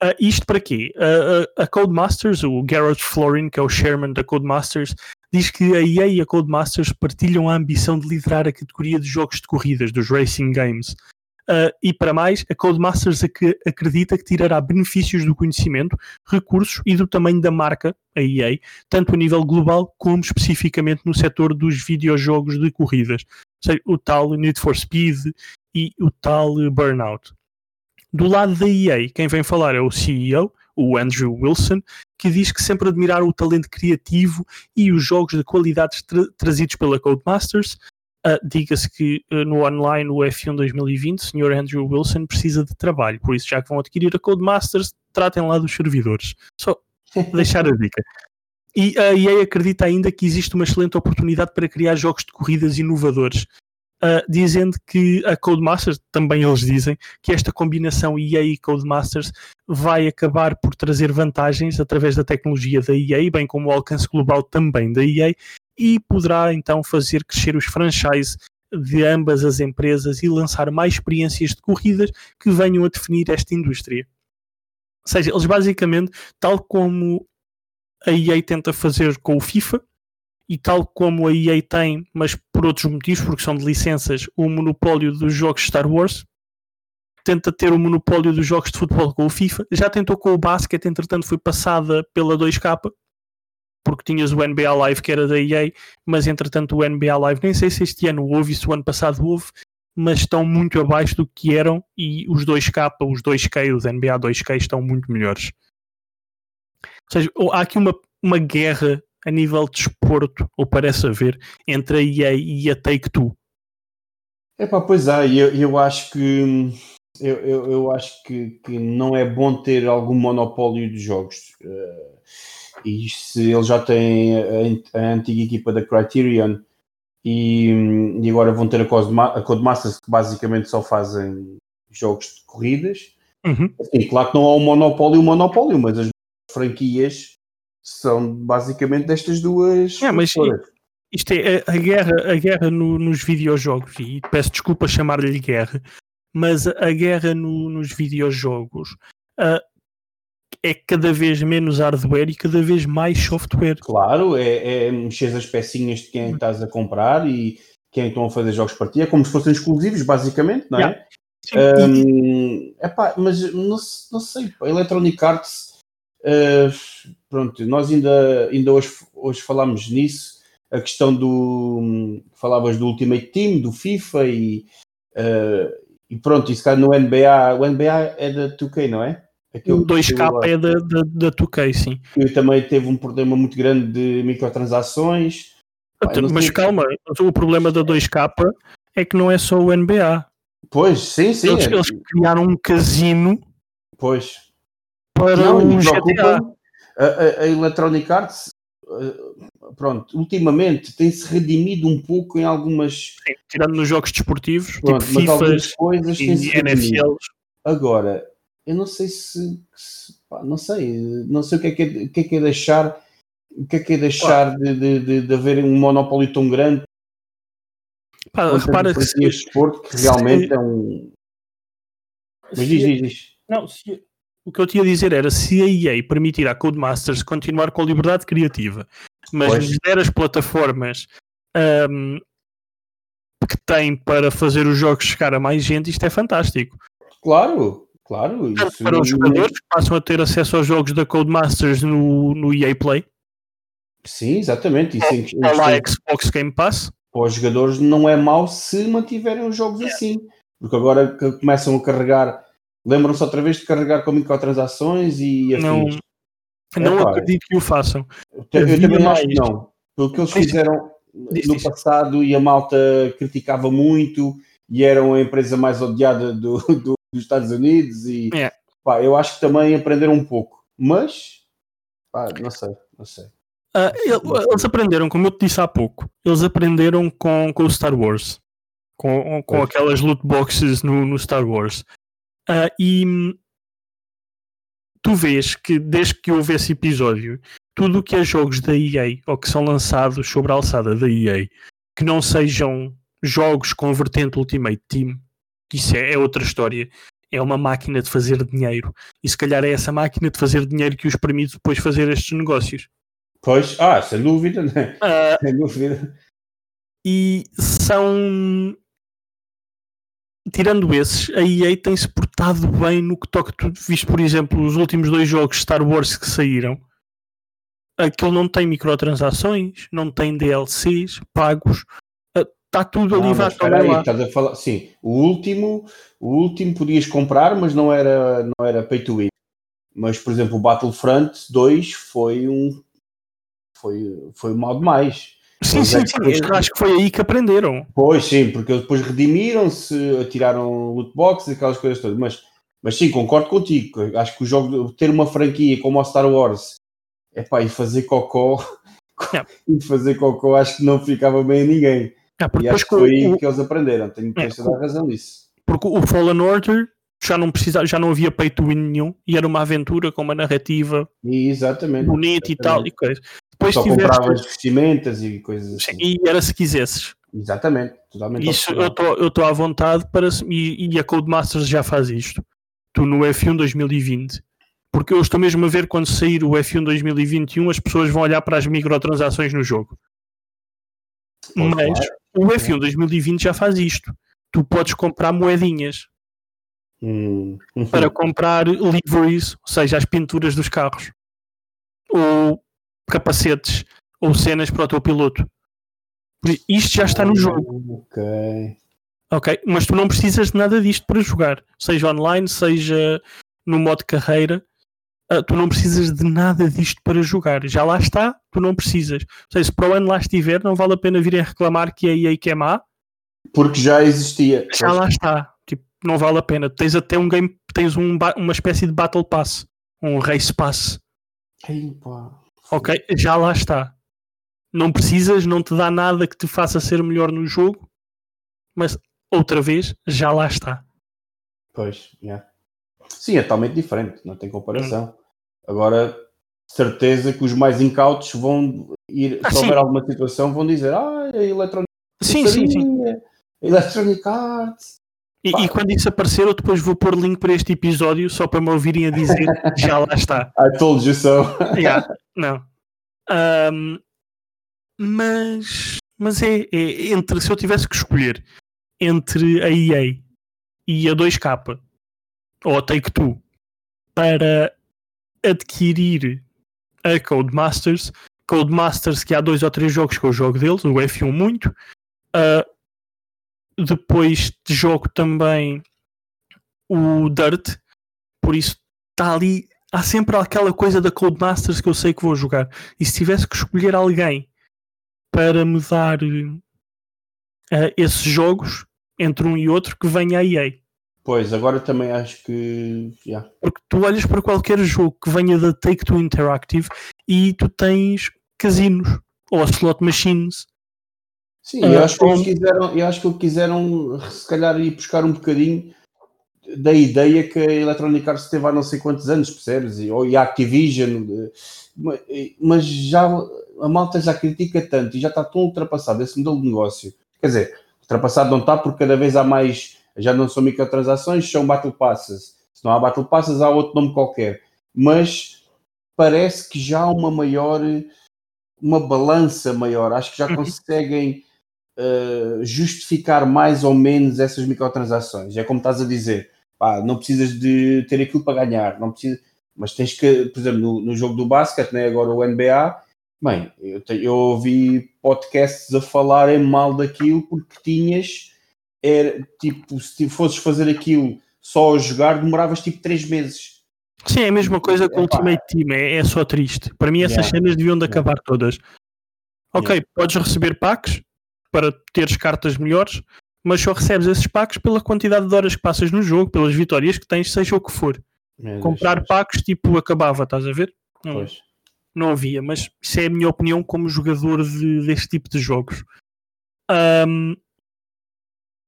Uh, isto para quê? Uh, a Codemasters, o Garrett Florin, que é o chairman da Codemasters, diz que a EA e a Codemasters partilham a ambição de liderar a categoria de jogos de corridas, dos racing games. Uh, e para mais, a Codemasters ac acredita que tirará benefícios do conhecimento, recursos e do tamanho da marca, a EA, tanto a nível global como especificamente no setor dos videojogos de corridas, seja, o tal Need for Speed e o tal Burnout. Do lado da EA, quem vem falar é o CEO, o Andrew Wilson, que diz que sempre admiraram o talento criativo e os jogos de qualidade tra trazidos pela Codemasters, Uh, Diga-se que uh, no online, o F1 2020, o Sr. Andrew Wilson precisa de trabalho, por isso, já que vão adquirir a Codemasters, tratem lá dos servidores. Só deixar a dica. E a EA acredita ainda que existe uma excelente oportunidade para criar jogos de corridas inovadores, uh, dizendo que a Codemasters, também eles dizem, que esta combinação EA e Codemasters vai acabar por trazer vantagens através da tecnologia da EA, bem como o alcance global também da EA, e poderá então fazer crescer os franchise de ambas as empresas e lançar mais experiências de corridas que venham a definir esta indústria. Ou seja, eles basicamente, tal como a EA tenta fazer com o FIFA, e tal como a EA tem, mas por outros motivos, porque são de licenças, o monopólio dos jogos Star Wars, tenta ter o monopólio dos jogos de futebol com o FIFA, já tentou com o basquete, entretanto foi passada pela 2K, porque tinhas o NBA Live que era da EA, mas entretanto o NBA Live, nem sei se este ano houve, se o ano passado houve, mas estão muito abaixo do que eram e os 2K, os 2K, os NBA 2K estão muito melhores. Ou seja, há aqui uma, uma guerra a nível de esporto, ou parece haver, entre a EA e a Take-Two. É pá, pois há, eu, eu acho que eu, eu, eu acho que, que, não é bom ter algum monopólio de jogos. Uh, e se eles já têm a, a, antiga equipa da Criterion e, e agora vão ter a, Codema, a Codemasters que basicamente só fazem jogos de corridas. Uhum. Assim, claro que não há um monopólio, um monopólio, mas as franquias são basicamente destas duas. É, mas isto é a, guerra, a guerra no, nos videojogos, e peço desculpa chamar-lhe guerra, mas a guerra no, nos videojogos uh, é cada vez menos hardware e cada vez mais software. Claro, é, é mexer as pecinhas de quem estás a comprar e quem estão a fazer jogos para ti. É como se fossem exclusivos, basicamente, não é? Yeah. Um, epá, mas não, não sei, a Electronic Arts, uh, pronto, nós ainda, ainda hoje, hoje falámos nisso, a questão do, falavas do Ultimate Team, do FIFA e, uh, e pronto, isso cá no NBA, o NBA é da 2K, não é? Aquele o 2K é da, da, da 2K, sim. Que também teve um problema muito grande de microtransações. Pai, mas calma, o problema da 2K é que não é só o NBA. Pois, sim, sim. Eles, é. eles criaram um casino pois. Para não, um GTA. A, a, a Electronic Arts, uh, pronto, ultimamente tem-se redimido um pouco em algumas. Sim, tirando nos jogos desportivos, pronto, tipo FIFA coisas e NFLs. Agora, eu não sei se, se pá, não sei, não sei o que é que é, que é, que é deixar, o que é que é deixar de, de, de, de, haver um monopólio tão grande. Pá, repara que se, esporte que realmente se, é um. Mas diz, diz, diz. Não, se, o que eu tinha a dizer era se a EA permitir à Codemasters continuar com a liberdade criativa, mas pois. der as plataformas um, que tem para fazer os jogos chegar a mais gente, isto é fantástico. Claro, Claro, Tanto isso para os jogadores que passam a ter acesso aos jogos da Codemasters no, no EA Play, Sim, exatamente. Isso em ou lá Xbox Game Pass. para os jogadores não é mau se mantiverem os jogos assim. Porque agora que começam a carregar, lembram-se outra vez de carregar com microtransações e Não, afins. não Epá, acredito que o façam. Eu, eu também acho que não. Pelo que eles fizeram diz- no diz. passado e a malta criticava muito e eram a empresa mais odiada do, do- dos Estados Unidos e É. pá, eu acho que também aprenderam um pouco. Mas pá, não sei, não sei. Ele- eles aprenderam, como eu te disse há pouco, eles aprenderam com, com o Star Wars, com, com aquelas loot boxes no, no Star Wars. Ah, e hum, tu vês que desde que houve esse episódio, tudo o que é jogos da EA ou que são lançados sobre a alçada da EA, que não sejam jogos com vertente Ultimate Team, isso é, é outra história. É uma máquina de fazer dinheiro. E se calhar é essa máquina de fazer dinheiro que os permite depois fazer estes negócios. Pois, ah, sem dúvida, né? Ah, sem dúvida. e são tirando esses, a EA tem-se portado bem no que toca tu viste, por exemplo, os últimos dois jogos Star Wars que saíram aquele não tem microtransações não tem DLCs pagos está tudo ali mas espera aí, estás a falar, sim, o último, o último podias comprar, mas não era, não era pay to win. Mas, por exemplo, o Battlefront 2 foi um foi, foi mal demais. Sim, sim, é sim, que- acho que foi aí que aprenderam Pois sim, porque eles depois redimiram-se, tiraram loot boxes, aquelas coisas todas, mas, mas sim, concordo contigo. Acho que o jogo ter uma franquia como o Star Wars epá, e fazer cocó É. e fazer cocó acho que não ficava bem a ninguém. Porque, E acho que foi aí o, que eles aprenderam. Tenho, É, tens toda a razão nisso. porque o Fallen Order já não precisa, já não havia pay to win nenhum e era uma aventura com uma narrativa E, exatamente. bonita e tal e coisa. Depois Só tiveste compravas vestimentas e coisas assim. e era se quisesses. Exatamente. Totalmente Isso eu estou à vontade para e, e a Codemasters já faz isto. Tu no F1 2020. Porque eu estou mesmo a ver quando sair o F1 2021 as pessoas vão olhar para as microtransações no jogo. Pois, Mas o F1 2020 já faz isto. Tu podes comprar moedinhas Hum, para comprar liveries, ou seja, as pinturas dos carros, ou capacetes, ou cenas para o teu piloto. Isto já está no jogo. Ok. Ok, mas tu não precisas de nada disto para jogar, seja online, seja no modo carreira, ah, tu não precisas de nada disto para jogar. Já lá está, tu não precisas. Ou seja, se para o ano lá estiver, não vale a pena virem reclamar que a EA que é má, Porque já existia. já lá está. Tipo, não vale a pena. Tens até um game, tens um, uma espécie de Battle Pass, um Race Pass. Ei, pá. Ok, já lá está. Não precisas, não te dá nada que te faça ser melhor no jogo, mas outra vez, já lá está. Pois, yeah. Sim, é totalmente diferente, não tem comparação. Agora, certeza que os mais incautos vão ir, Ah, se sim. houver alguma situação, vão dizer: Ah, a Electronic Sim, sim, sim. a Electronic Arts. E, e quando isso aparecer, eu depois vou pôr link para este episódio só para me ouvirem a dizer já lá está. I told you so. Yeah, não. Ahm, mas mas é, é entre se eu tivesse que escolher entre a EA e a 2K ou a Take Two para adquirir a Codemasters, Codemasters que há dois ou três jogos que eu jogo deles, o F1 muito, ah, depois jogo também o Dirt, por isso está ali, há sempre aquela coisa da Codemasters que eu sei que vou jogar. E se tivesse que escolher alguém para me dar eh, esses jogos entre um e outro, que venha a EA. Pois, agora também acho que. yeah. Porque tu olhas para qualquer jogo que venha da Take-Two Interactive e tu tens casinos ou slot machines. Sim, Ah, eu acho que eles como- quiseram, eu acho que eles quiseram se calhar ir buscar um bocadinho da ideia que a Electronic Arts teve há não sei quantos anos, percebes? E, ou e a Activision, ma- mas já a malta já critica tanto e já está tão ultrapassado esse modelo de negócio. Quer dizer, ultrapassado não está porque cada vez há mais, já não são microtransações, são Battle Passes. Se não há Battle Passes, há outro nome qualquer. Mas parece que já há uma maior, uma balança maior. Acho que já Uhum. conseguem uh, justificar mais ou menos essas microtransações. É como estás a dizer. pá, não precisas de ter aquilo para ganhar, não precisa, mas tens que, por exemplo, no, no jogo do basquete, né, agora o NBA, bem, eu, te, eu ouvi podcasts a falarem mal daquilo porque tinhas, era, tipo, se fosses fazer aquilo só a jogar, demoravas tipo 3 meses. Sim, é a mesma coisa com o Ultimate Team, é, é só triste. Para mim essas yeah. cenas deviam de acabar yeah. todas. Ok, yeah. podes receber packs para teres cartas melhores, mas só recebes esses packs pela quantidade de horas que passas no jogo, pelas vitórias que tens, seja o que for. Meu Comprar Deus. packs, tipo, acabava, estás a ver? Não, pois. não havia, mas isso é a minha opinião como jogador de, deste tipo de jogos. Um,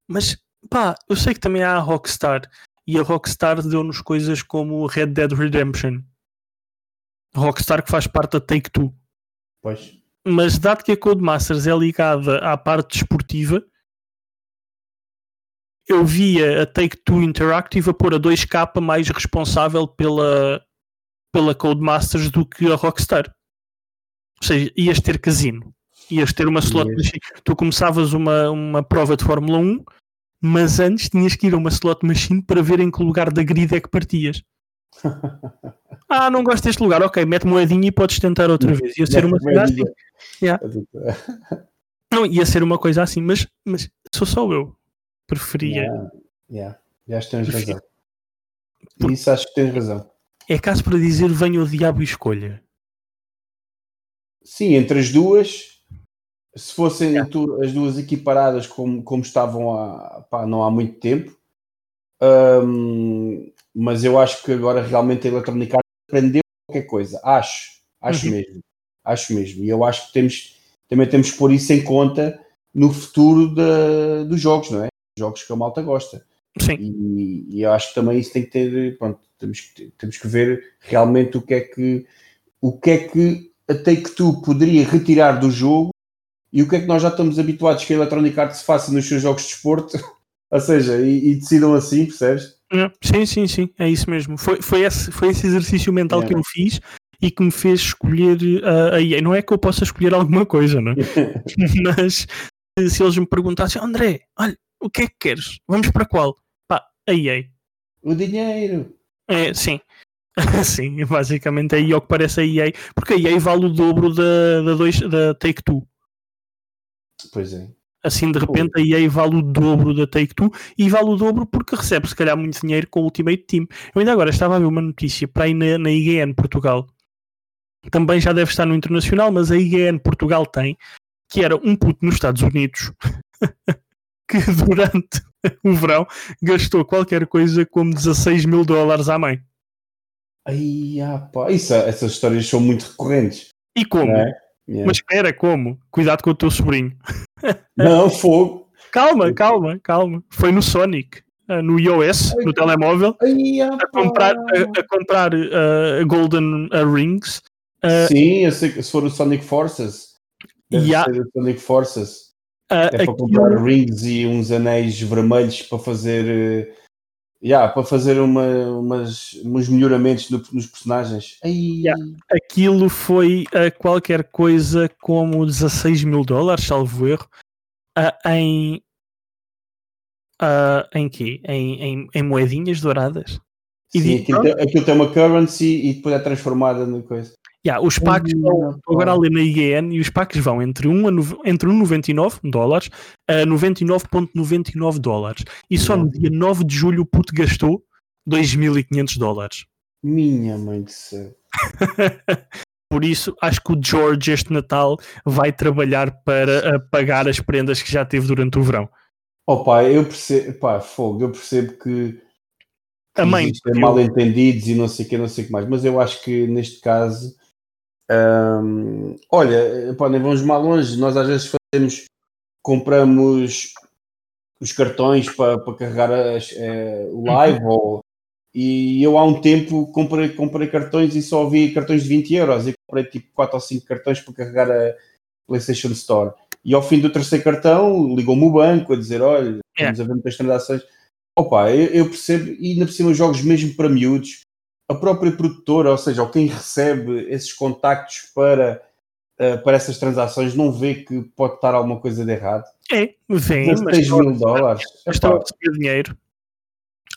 mas, pá, eu sei que também há a Rockstar, e a Rockstar deu-nos coisas como Red Dead Redemption. Rockstar que faz parte da Take-Two. Pois. Mas dado que a Codemasters é ligada à parte desportiva, eu via a Take-Two Interactive a pôr a 2K mais responsável pela, pela Codemasters do que a Rockstar. Ou seja, ias ter casino. Ias ter uma slot yes. machine. Tu começavas uma, uma prova de Fórmula 1, mas antes tinhas que ir a uma slot machine para ver em que lugar da grid é que partias. ah, não gosto deste lugar, ok, mete moedinha e podes tentar outra vez. Ia ser uma coisa assim. Yeah. Não, ia ser uma coisa assim, mas, mas sou só eu preferia. Yeah, yeah. Que tens Preferia. razão. Por... Isso acho que tens razão. É caso para dizer venha o diabo e escolha. Sim, entre as duas, se fossem yeah. as duas equiparadas como, como estavam há, pá, não há muito tempo, um, mas eu acho que agora realmente a Electronic Arts aprendeu qualquer coisa. Acho, acho uhum. mesmo. Acho mesmo. E eu acho que temos, também temos que pôr isso em conta no futuro de, dos jogos, não é? jogos que a malta gosta. Sim. E, e eu acho que também isso tem que ter, pronto, temos que, temos que ver realmente o que é que o que é que a Take-Two poderia retirar do jogo e o que é que nós já estamos habituados que a Electronic Arts faça nos seus jogos de esporte, ou seja, e, e decidam assim, percebes? É, sim, sim, sim, é isso mesmo. Foi, foi, esse, foi esse exercício mental é. que eu fiz e que me fez escolher uh, a EA. Não é que eu possa escolher alguma coisa, não é? Mas se eles me perguntassem, André, olha, o que é que queres? Vamos para qual? Pá, a EA. O dinheiro. É, sim. sim, basicamente aí é o que parece a EA, porque a EA vale o dobro da, da, dois, da Take-Two. Pois é. Assim, de repente, a EA vale o dobro da Take-Two e vale o dobro porque recebe, se calhar, muito dinheiro com o Ultimate Team. Eu ainda agora estava a ver uma notícia para aí na, na IGN Portugal. Também já deve estar no Internacional, mas a IGN Portugal tem, que era um puto nos Estados Unidos que durante o verão gastou qualquer coisa como 16 mil dólares à mãe. Ai, ah, pá. Isso, essas histórias são muito recorrentes. E como? É? Yeah. Mas espera, como? Cuidado com o teu sobrinho. Não, fogo. calma, calma, calma. Foi no Sonic, eh, no iOS, no telemóvel, a comprar, a, a comprar uh, Golden uh, Rings. Uh, Sim, eu sei que se for o Sonic Forces. Deve yeah. ser o Sonic Forces. É para comprar rings e uns anéis vermelhos para fazer. Yeah, para fazer uma, umas, uns melhoramentos no, nos personagens. Yeah. Aquilo foi uh, qualquer coisa como 16 mil dólares, salvo erro, uh, em. Uh, em quê? Em, em, em moedinhas douradas. E Sim, aquilo, tem, aquilo, tem, uma currency e depois é transformada na coisa. Yeah, os packs vão, agora ali na IGN, e os packs vão entre 1 a entre 1,99 dólares a 99,99 dólares. E só no dia 9 de julho o puto gastou 2.500 dólares. Minha mãe de céu. Por isso, acho que o George este Natal vai trabalhar para pagar as prendas que já teve durante o verão. Oh pá, eu percebo, pá, fogo, eu percebo que, que a mãe mal entendidos e não sei o que, não sei o que mais, mas eu acho que neste caso um, olha, pá, nem vamos mal longe, nós às vezes fazemos, compramos os cartões para, para carregar as, é, o live ou, e eu há um tempo comprei, comprei cartões e só vi cartões de 20 euros e comprei tipo 4 ou 5 cartões para carregar a PlayStation Store. E ao fim do terceiro cartão ligou-me o banco a dizer: Olha, estamos yeah. a ver muitas transações. Opa, eu, eu percebo, e ainda por cima jogos mesmo para miúdos, a própria produtora, ou seja, ou quem recebe esses contactos para, uh, para essas transações, não vê que pode estar alguma coisa de errado? É, vem, mas 16 mil dólares. Estão a receber dinheiro.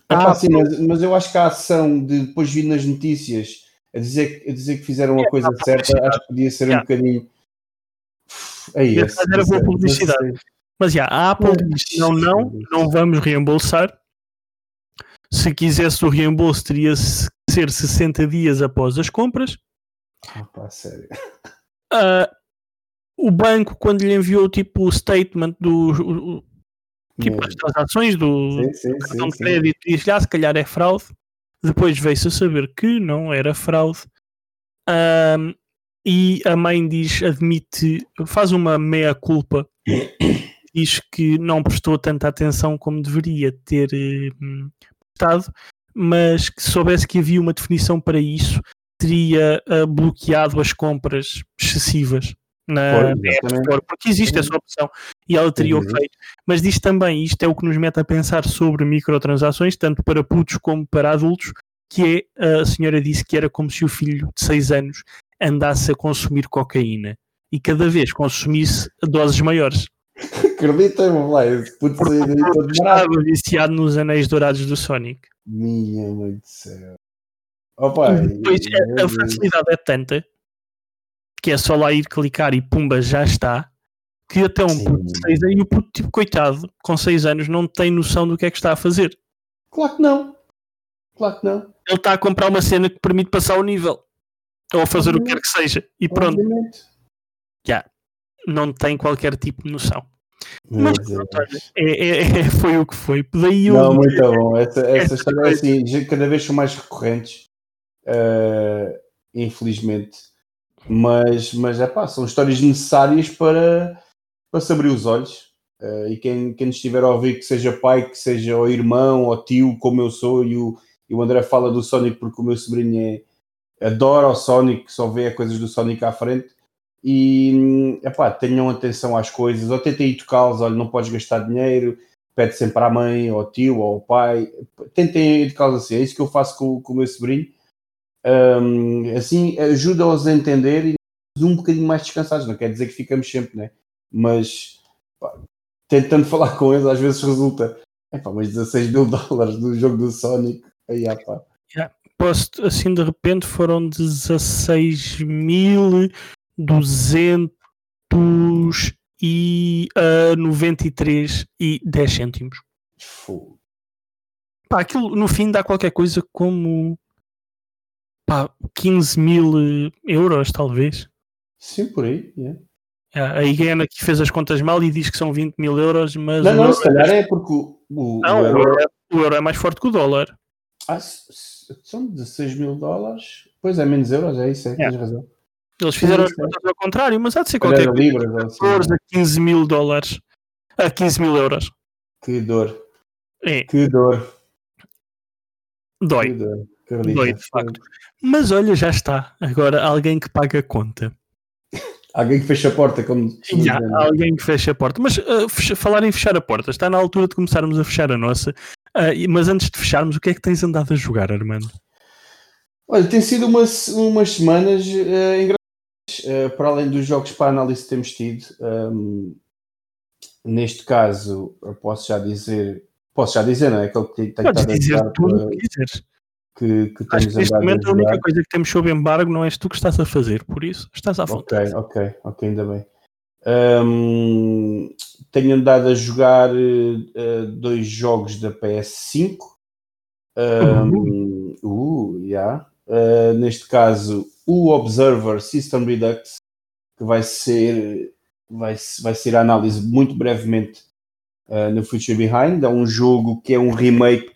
Ah, sim, mas, mas, eu acho que a ação de depois vir nas notícias a dizer, a dizer que fizeram a coisa certa, acho que podia ser yeah. um bocadinho. Aí, esse, era boa publicidade. Mas já, a Apple não, não, não vamos reembolsar. Se quisesse o reembolso, teria que ser 60 dias após as compras. Ah, pá, sério. Uh, o banco, quando lhe enviou tipo o statement do. O, tipo as transações do, sim, sim, do cartão sim, de crédito, disse-lhe, ah, se calhar é fraude. Depois veio-se a saber que não era fraude. Um, e a mãe diz, admite, faz uma meia-culpa, diz que não prestou tanta atenção como deveria ter hum, prestado, mas que soubesse que havia uma definição para isso, teria uh, bloqueado as compras excessivas na App Store, porque existe essa opção e ela teria o feito. Mas diz também, isto é o que nos mete a pensar sobre microtransações, tanto para putos como para adultos, que é, a senhora disse que era como se o filho de 6 anos andasse a consumir cocaína e cada vez consumisse doses maiores. Acredita-me, vai, esse puto Estava viciado nos anéis dourados do Sonic. Minha mãe do céu. Opa, depois, a, a facilidade é tanta que é só lá ir clicar e pumba, já está. Que até um Sim. puto de 6 anos, e o puto, tipo, coitado, com 6 anos, não tem noção do que é que está a fazer. Claro que não. Claro que não. Ele está a comprar uma cena que permite passar o nível. Ou fazer Obviamente. o que quer que seja. E pronto. Já. Não tem qualquer tipo de noção. Mas é, é, é, foi o que foi. Daí não, eu... muito bom. Essa, essa história, assim, cada vez são mais recorrentes. Uh, infelizmente mas, mas é pá, são histórias necessárias para, para se abrir os olhos. Uh, e quem, quem estiver a ouvir, que seja pai, que seja o irmão ou tio, como eu sou, e o, e o André fala do Sonic porque o meu sobrinho é, adora o Sonic, só vê coisas do Sonic à frente. E epá, tenham atenção às coisas, ou tentem ir tocá-los, olha, não podes gastar dinheiro, pede sempre à mãe, ao tio, ou ao pai, tentem educá-los assim, é isso que eu faço com, com o meu sobrinho, um, assim ajuda-os a entender e um bocadinho mais descansados. Não quer dizer que ficamos sempre, né? Mas tentando falar com eles, às vezes resulta. É pá, mas 16 mil dólares do jogo do Sonic. Aí, ah, pá. Yeah. Posto, assim de repente foram 16.200 e uh, 93 e 10 cêntimos. Fogo. Pá, aquilo no fim dá qualquer coisa como pá, 15 mil euros, talvez. Sim, por aí. Yeah. Yeah, a IGN aqui fez as contas mal e diz que são 20 mil euros, mas. Não, não, se calhar é porque o, o, não, o, euro... o, euro... é, mais forte que o dólar. Ah, são 16 mil dólares. Pois é, menos euros, é isso, é, yeah. tens razão. Eles fizeram as contas ao contrário, mas há de ser qualquer coisa. Libras, 14 a 15 mil dólares. A 15 mil euros. Que dor. É. Que dor. Dói. Que dor. Dói, de facto. Mas olha, já está. Agora alguém que paga a conta. Alguém que fecha a porta, como. Já, alguém que fecha a porta. Mas uh, fecha, falar em fechar a porta, está na altura de começarmos a fechar a nossa. Uh, mas antes de fecharmos, o que é que tens andado a jogar, Armando? Olha, tem sido umas, umas semanas uh, engraçadas. Uh, para além dos jogos para análise que temos tido, um, neste caso, eu posso já dizer. Posso já dizer, não é? Aquele que tem a dizer tudo o que quiseres que, que Acho que neste momento a, a única coisa que temos sob embargo não és tu que estás a fazer, por isso estás à vontade. Ok, ok, ok, ainda bem. Um, tenho andado a jogar uh, dois jogos da PS5. Um, uh, yeah. Uh, neste caso, o Observer System Redux, que vai ser, vai, vai ser a análise muito brevemente uh, no Future Behind. É um jogo que é um remake.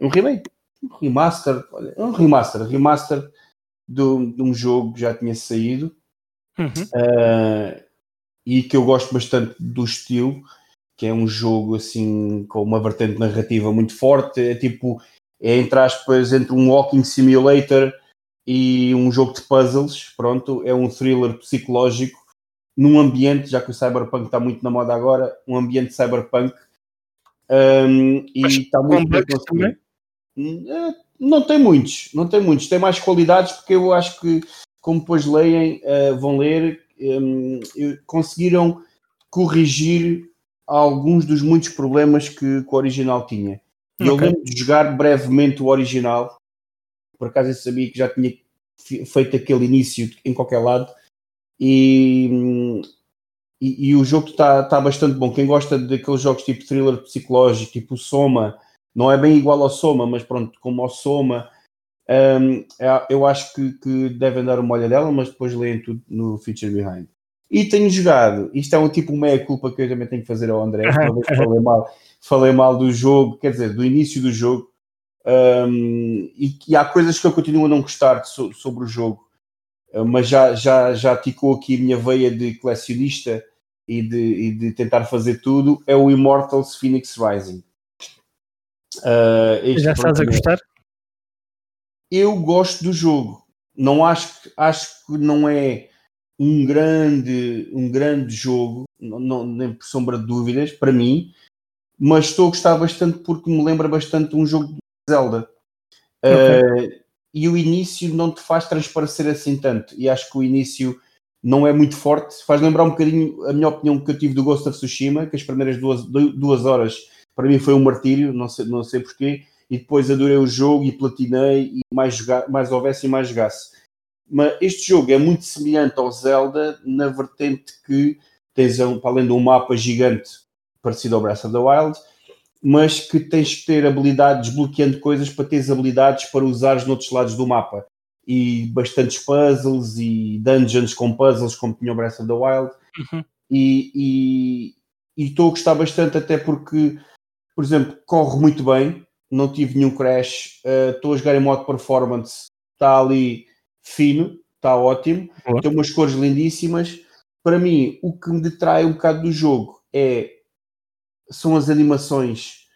Um remake? um remaster, olha, é um remaster, remaster de, um jogo que já tinha saído uhum. uh, e que eu gosto bastante do estilo, que é um jogo assim com uma vertente narrativa muito forte, é tipo, é entre aspas, entre um walking simulator e um jogo de puzzles, pronto, é um thriller psicológico num ambiente, já que o cyberpunk está muito na moda agora, um ambiente cyberpunk um, e está muito bem conseguido. É, não tem muitos, não tem muitos, tem mais qualidades porque eu acho que, como depois leem, uh, vão ler, um, conseguiram corrigir alguns dos muitos problemas que, que o original tinha. E okay. eu lembro de jogar brevemente o original. Por acaso eu sabia que já tinha feito aquele início em qualquer lado. E, e, e o jogo está tá bastante bom. Quem gosta daqueles jogos tipo thriller psicológico, tipo o Soma, não é bem igual ao Soma, mas pronto, como ao Soma, um, é, eu acho que, que, devem dar uma olha dela, mas depois leem tudo no Feature Behind. E tenho jogado, isto é um tipo meia-culpa que eu também tenho que fazer ao André, uma vez falei mal, falei mal do jogo, quer dizer, do início do jogo, um, e, e, há coisas que eu continuo a não gostar de, sobre o jogo, uh, mas já, já, já ticou aqui a minha veia de colecionista e de, e de tentar fazer tudo, é o Immortals Phoenix Rising. Uh, já estás a gostar? Eu gosto do jogo. Não acho, acho que não é um grande, um grande jogo, não, nem por sombra de dúvidas, para mim, mas estou a gostar bastante porque me lembra bastante um jogo Zelda. Okay. Uh, e o início não te faz transparecer assim tanto. E acho que o início não é muito forte. Faz lembrar um bocadinho a minha opinião que eu tive do Ghost of Tsushima, que as primeiras duas, duas horas para mim foi um martírio, não sei, não sei porquê. E depois adorei o jogo e platinei e mais, joga, mais houvesse e mais jogasse. Mas este jogo é muito semelhante ao Zelda na vertente que tens, para além de um mapa gigante parecido ao Breath of the Wild, mas que tens que ter habilidades, desbloqueando coisas para teres habilidades para usares noutros lados do mapa. E bastantes puzzles e dungeons com puzzles, como tinha o Breath of the Wild. Uhum. E estou a gostar bastante, até porque, por exemplo, corre muito bem, não tive nenhum crash, uh, estou a jogar em modo performance, está ali fino, está ótimo, Boa. tem umas cores lindíssimas. Para mim, o que me detrai um bocado do jogo é são as animações.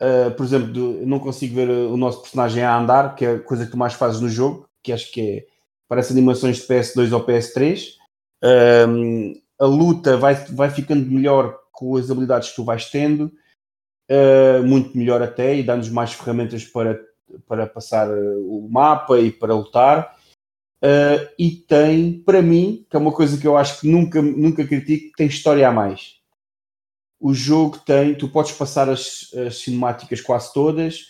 Uh, por exemplo, do, não consigo ver o nosso personagem a andar, que é a coisa que tu mais fazes no jogo, que acho que é parece animações de PS2 ou PS3. Um, a luta vai, vai ficando melhor com as habilidades que tu vais tendo, uh, muito melhor até, e dá-nos mais ferramentas para, para passar o mapa e para lutar. Uh, e tem, para mim, que é uma coisa que eu acho que nunca, nunca critico, tem história a mais. O jogo tem, tu podes passar as, as cinemáticas quase todas.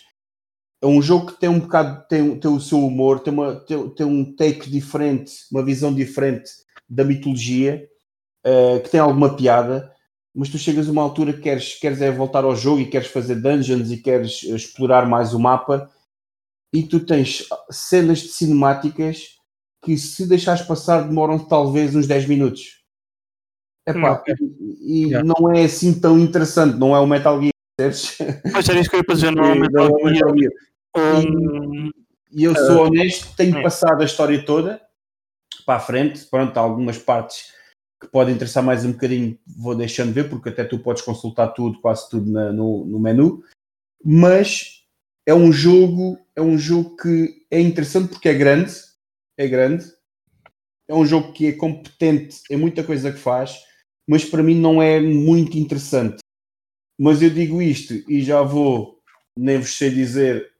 É um jogo que tem um bocado, tem, tem o seu humor, tem, uma, tem, tem um take diferente, uma visão diferente da mitologia, uh, que tem alguma piada, mas tu chegas a uma altura que queres, queres é voltar ao jogo e queres fazer dungeons e queres explorar mais o mapa, e tu tens cenas de cinemáticas que se deixares passar demoram talvez uns 10 minutos. Epá, hum, e, yeah. não é assim tão interessante, não é o Metal Gear, percebes? Mas era isso que eu ia fazer, não é o Metal, não é Metal Gear. Um, e, eu sou uh, honesto, tenho passado a história toda para a frente, pronto, há algumas partes que podem interessar mais um bocadinho, vou deixando ver, porque até tu podes consultar tudo, quase tudo na, no, no menu, mas é um jogo, é um jogo que é interessante porque é grande, é grande. É um jogo que é competente em muita coisa que faz, mas para mim não é muito interessante. Mas eu digo isto e já vou, nem vos sei dizer,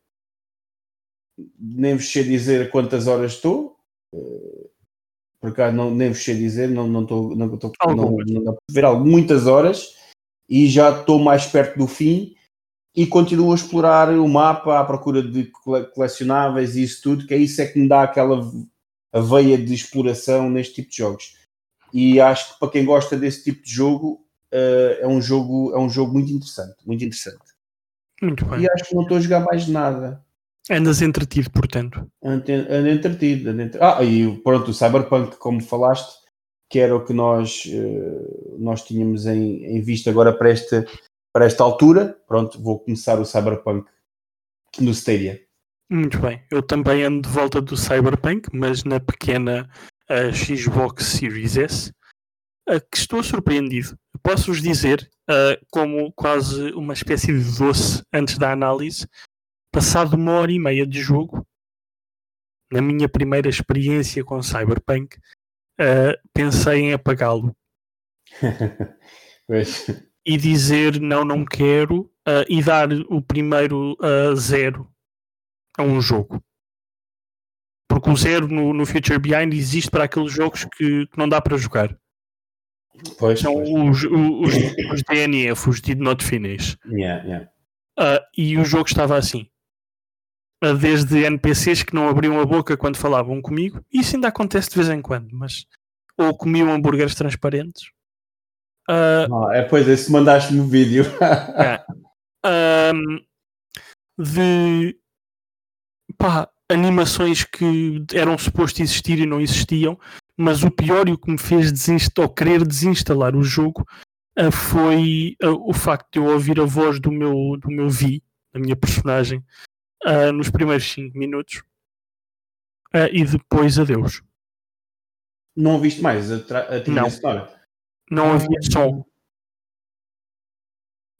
nem vos sei dizer quantas horas estou. Eh, por acaso não, nem vos sei dizer, não, não estou não, estou, não, não, ver algo, muitas horas e já estou mais perto do fim e continuo a explorar o mapa à procura de colecionáveis e isso tudo, que é isso é que me dá aquela veia de exploração neste tipo de jogos. E acho que para quem gosta desse tipo de jogo, uh, é, um jogo é um jogo muito interessante, muito interessante. Muito bem. E acho que não estou a jogar mais nada. Andas entretido, portanto. Ando entretido. Ando entretido. Ah, e pronto, o Cyberpunk, como falaste, que era o que nós, uh, nós tínhamos em, em vista agora para esta, para esta altura. Pronto, vou começar o Cyberpunk no Stadia. Muito bem. Eu também ando de volta do Cyberpunk, mas na pequena uh, Xbox Series S, uh, que estou surpreendido. Posso-vos dizer, uh, como quase uma espécie de doce antes da análise, passado uma hora e meia de jogo, na minha primeira experiência com Cyberpunk, pensei em apagá-lo. e dizer não, não quero, uh, e dar o primeiro uh, zero a um jogo. Porque o zero no, no Future Behind existe para aqueles jogos que, que não dá para jogar. Pois, São pois. Os, os, os DNF, os Did Not Finish. Yeah, yeah. Uh, e o jogo estava assim. Uh, desde NPCs que não abriam a boca quando falavam comigo. Isso ainda acontece de vez em quando, mas. Ou comiam hambúrgueres transparentes. Uh, é, pois é, se mandaste-me o vídeo. é. um, de pá, animações que eram supostos existir e não existiam, mas o pior e o que me fez desinstalar, ou querer desinstalar o jogo uh, foi uh, o facto de eu ouvir a voz do meu, do meu Vi, da minha personagem, uh, nos primeiros 5 minutos e depois adeus. Não ouviste mais a, a trilha não. sonora? Não havia som.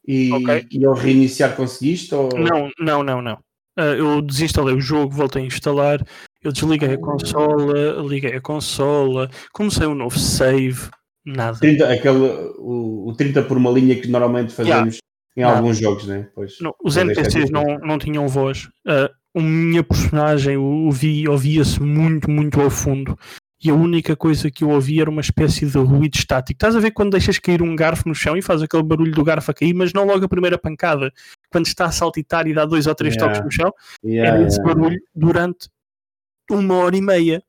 E, okay. e ao reiniciar conseguiste? Ou... Não, não, não, não. Uh, eu desinstalei o jogo, voltei a instalar, eu desliguei a consola, liguei a consola, comecei um novo save, nada. 30, aquele, o, o 30 por uma linha que normalmente fazemos yeah. em nada. alguns jogos, né? Pois, não, os NPCs não, não tinham voz. Uh, a minha personagem, ouvia-se muito, muito ao fundo e a única coisa que eu ouvi era uma espécie de ruído estático. Estás a ver quando deixas cair um garfo no chão e faz aquele barulho do garfo a cair, mas não logo a primeira pancada, quando está a saltitar e dá dois ou três yeah. toques no chão, yeah, era esse yeah. barulho durante uma hora e meia.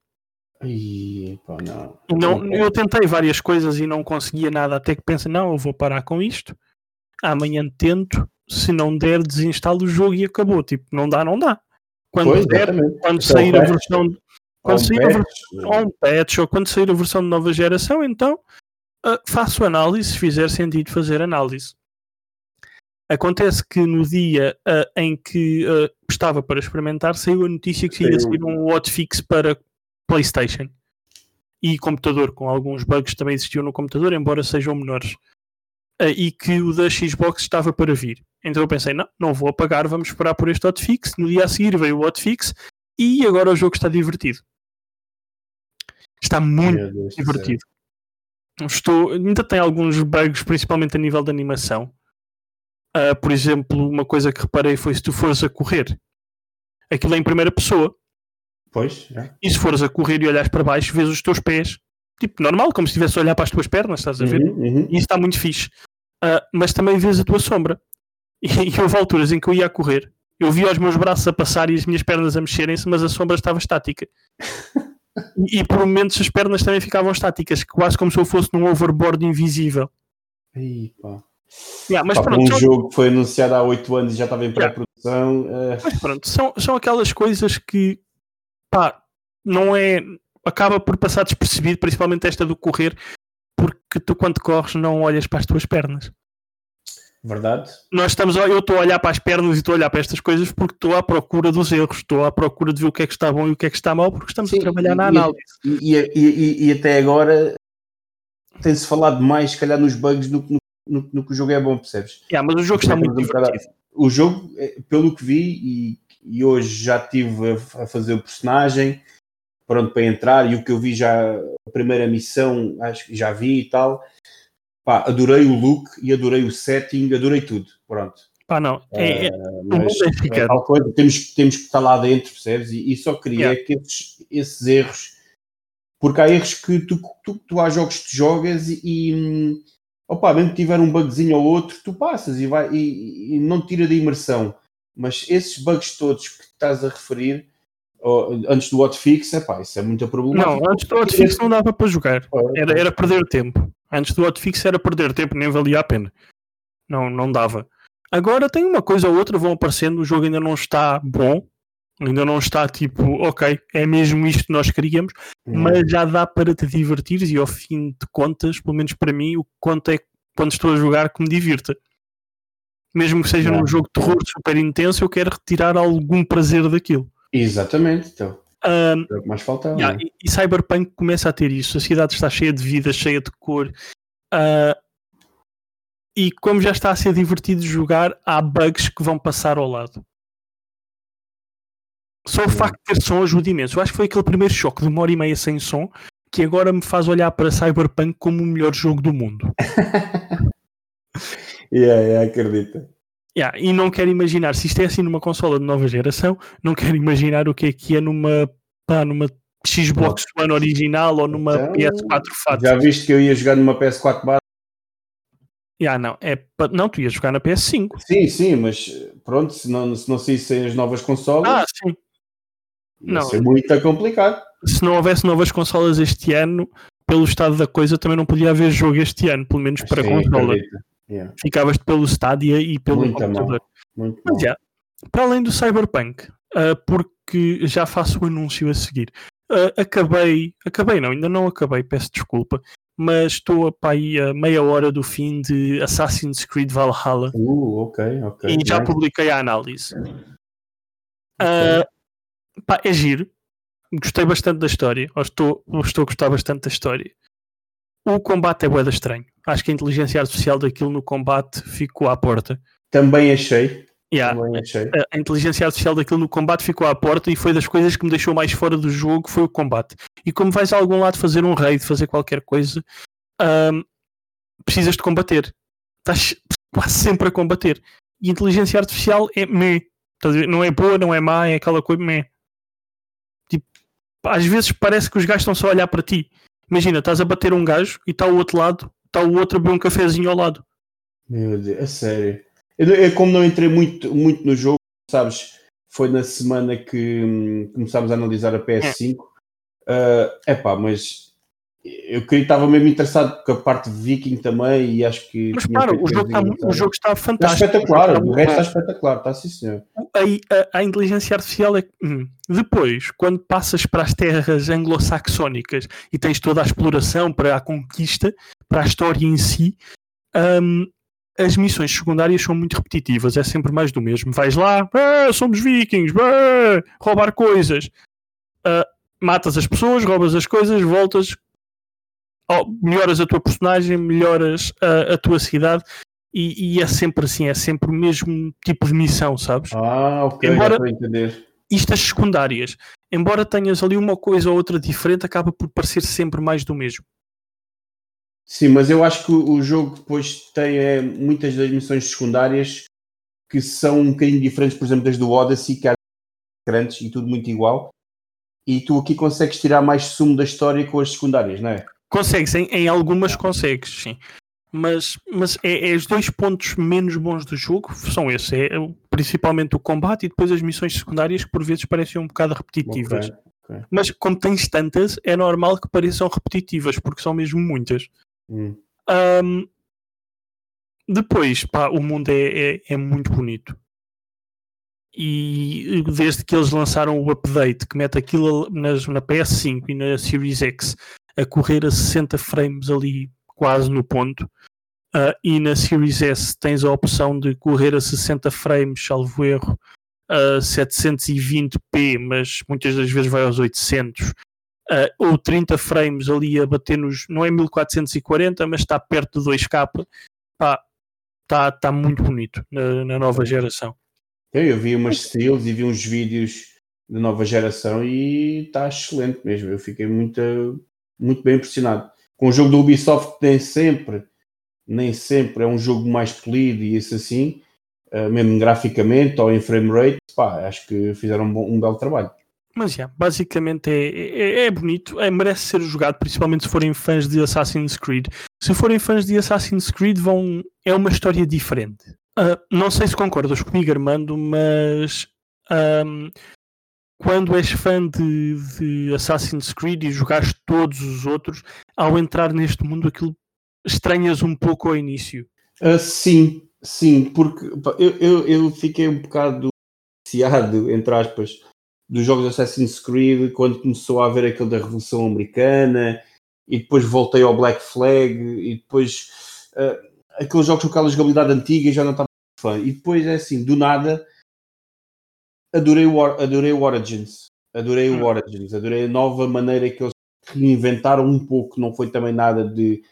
Ih, pá, não. não. Eu tentei várias coisas e não conseguia nada, até que pensa, não, eu vou parar com isto. Amanhã tento, se não der, desinstalo o jogo e acabou. Tipo, não dá, não dá. Quando pois, der, quando então, sair a versão quando sair a versão, ou um patch ou quando sair a versão de nova geração, então uh, faço análise se fizer sentido fazer análise. Acontece que no dia uh, em que uh, estava para experimentar, saiu a notícia que ia sair um hotfix para PlayStation e computador, com alguns bugs também existiam no computador, embora sejam menores. Uh, e que o da Xbox estava para vir. Então eu pensei, não, não vou apagar, vamos esperar por este hotfix. No dia a seguir veio o hotfix e agora o jogo está divertido. Está muito divertido. Estou, ainda tem alguns bugs, principalmente a nível de animação. Uh, por exemplo, uma coisa que reparei foi se tu fores a correr, aquilo é em primeira pessoa. Pois, é. E se fores a correr e olhares para baixo, vês os teus pés, tipo normal, como se estivesse a olhar para as tuas pernas, estás a ver? Uhum, uhum. E isso está muito fixe. Uh, mas também vês a tua sombra. E, e houve alturas em que eu ia a correr, eu via os meus braços a passar e as minhas pernas a mexerem-se, mas a sombra estava estática. e, por momentos as pernas também ficavam estáticas, quase como se eu fosse num overboard invisível. Aí, pá. Yeah, mas pá, pronto, um são... jogo que foi anunciado há 8 anos e já estava em pré-produção. Yeah. Uh... Mas pronto, são, são aquelas coisas que pá, não é. acaba por passar despercebido, principalmente esta do correr, porque tu quando corres não olhas para as tuas pernas. Verdade. Nós estamos, eu estou a olhar para as pernas e estou a olhar para estas coisas porque estou à procura dos erros, estou à procura de ver o que é que está bom e o que é que está mal, porque estamos Sim, a trabalhar e, na análise. E, e, e, até agora tem-se falado mais, se calhar, nos bugs no, no, no, que o jogo é bom, percebes? Yeah, mas o jogo está muito divertido. O jogo, é, pelo que vi, e, hoje já estive a, a fazer o personagem, pronto para entrar, e o que eu vi já, a primeira missão, acho que já vi e tal pá, adorei o look e adorei o setting, adorei tudo. Pronto. Pá, não. É, é, uh, mas, é tal coisa, temos, temos que estar lá dentro, percebes? E, e só queria yeah. que esses, esses, erros, porque há erros que tu, tu, tu há jogos que tu jogas e, e opa, mesmo que tiver um bugzinho ou outro, tu passas e, vai, e, e não tira da imersão. Mas esses bugs todos que estás a referir, antes do hotfix, é pá, isso é muito problemático. Não, antes do hotfix não dava para jogar, era, era perder tempo. Antes do hotfix era perder tempo, nem valia a pena. Não, não dava. Agora tem uma coisa ou outra, vão aparecendo, o jogo ainda não está bom, ainda não está tipo, ok, é mesmo isto que nós queríamos, hum. mas já dá para te divertir e ao fim de contas, pelo menos para mim, o quanto é quando estou a jogar que me divirta. Mesmo que seja num jogo de terror super intenso, eu quero retirar algum prazer daquilo. Exatamente, então. Um, é o que mais faltava. Yeah, e, e, Cyberpunk começa a ter isso. A cidade está cheia de vida, cheia de cor. Uh, e como já está a ser divertido jogar, há bugs que vão passar ao lado. Só o facto de ter som ajuda imenso. Eu acho que foi aquele primeiro choque de uma hora e meia sem som que agora me faz olhar para Cyberpunk como o melhor jogo do mundo. yeah, yeah, acredita. Yeah, e não quero imaginar, se isto é assim numa consola de nova geração, não quero imaginar o que é que é numa, pá, numa Xbox One original ou numa então, PS4 FAT. Já viste que eu ia jogar numa PS4 base Yeah, não, é pa- não, tu ias jogar na PS5. Sim, sim, mas pronto, se não, se não saíssem as novas consolas, Ah, sim. ia não. ser muito complicado. Se não houvesse novas consolas este ano, pelo estado da coisa, também não podia haver jogo este ano, pelo menos para Sim, consola. acredito. Yeah, Ficavas pelo Stadia e pelo Muito computador. muito Mas já, para além do Cyberpunk, ah, porque já faço o anúncio a seguir, ah, acabei, acabei não, ainda não acabei, peço desculpa, mas estou a, pá, aí a meia hora do fim de Assassin's Creed Valhalla Uh, ok, ok. e já nice. publiquei a análise. Ah, pá, é giro, gostei bastante da história, ou estou, ou estou a gostar bastante da história. O combate é boeda estranho. Acho que a inteligência artificial daquilo no combate ficou à porta. Também achei. Yeah, Também achei. a a inteligência artificial daquilo no combate ficou à porta e foi das coisas que me deixou mais fora do jogo foi o combate. E como vais a algum lado fazer um raid, fazer qualquer coisa, ahm, precisas de combater. Estás quase sempre a combater. E a inteligência artificial é meh. Não é boa, não é má, é aquela coisa meh. Tipo, às vezes parece que os gajos estão só a olhar para ti. Imagina, estás a bater um gajo e está ao outro lado, está o outro a beber um cafezinho ao lado. Meu Deus, a sério. Eu, eu como não entrei muito, muito no jogo, sabes, foi na semana que hum, começámos a analisar a PS5. É epá, mas eu queria estava mesmo interessado com a parte de Viking também e acho que. Mas tinha para, feito o jogo, está, o jogo está Está fantástico. espetacular, Está o muito resto está espetacular, está sim senhor. Aí, a, a inteligência artificial é. hum. Depois, quando passas para as terras anglo-saxónicas e tens toda a exploração para a conquista, para a história em si, hum, as missões secundárias são muito repetitivas, é sempre mais do mesmo. Vais lá, "Ah, somos vikings, ah, roubar coisas, Ah, matas as pessoas, roubas as coisas, voltas, oh, melhoras a tua personagem, melhoras a, a tua cidade. E, e é sempre assim, é sempre o mesmo tipo de missão, sabes? Ah, ok, Embora- já estou a entender. isto as secundárias, embora tenhas ali uma coisa ou outra diferente, acaba por parecer sempre mais do mesmo. Sim, mas eu acho que o jogo depois tem eh, muitas das missões secundárias que são um bocadinho diferentes, por exemplo, das do Odyssey, que há grandes e tudo muito igual. E tu aqui consegues tirar mais sumo da história com as secundárias, não é? Consegues, em, em algumas consegues, sim. Mas, mas é, é os dois pontos menos bons do jogo são esses, é principalmente o combate e depois as missões secundárias que por vezes parecem um bocado repetitivas. Ok. Mas como tens tantas, é normal que pareçam repetitivas, porque são mesmo muitas. Ahm, depois, pá, o mundo é, é, é muito bonito. E desde que eles lançaram o update que mete aquilo nas, na PS5 e na Series X a correr a 60 frames ali quase no ponto, ah, e na Series S tens a opção de correr a 60 frames, salvo erro, a 720p, mas muitas das vezes vai aos 800 uh, ou 30 frames ali a bater nos. Não é 1440, mas está perto de 2K. Pá, está tá muito bonito na, na nova geração. Eu, eu vi umas steals e vi uns vídeos da nova geração e está excelente mesmo. Eu fiquei muito, muito bem impressionado. Com o jogo do Ubisoft, nem sempre, nem sempre é um jogo mais polido e isso assim, uh, mesmo graficamente ou em frame rate, pá, acho que fizeram um, bom, um belo trabalho. Mas já, basicamente é, é, é bonito, é, merece ser jogado, principalmente se forem fãs de Assassin's Creed. Se forem fãs de Assassin's Creed, vão, é uma história diferente. Uh, não sei se concordas comigo, Armando, mas quando és fã de, de, Assassin's Creed e jogares todos os outros, ao entrar neste mundo, aquilo estranhas um pouco ao início. Uh, sim, sim, porque eu, eu, eu fiquei um bocado viciado, entre aspas, dos jogos de Assassin's Creed quando começou a haver aquele da Revolução Americana e depois voltei ao Black Flag e depois uh, aqueles jogos com aquela jogabilidade antiga já não estava fã. E depois é assim, do nada adorei o, adorei o Origins. Adorei hum. o Origins, adorei a nova maneira que eles reinventaram um pouco, não foi também nada de,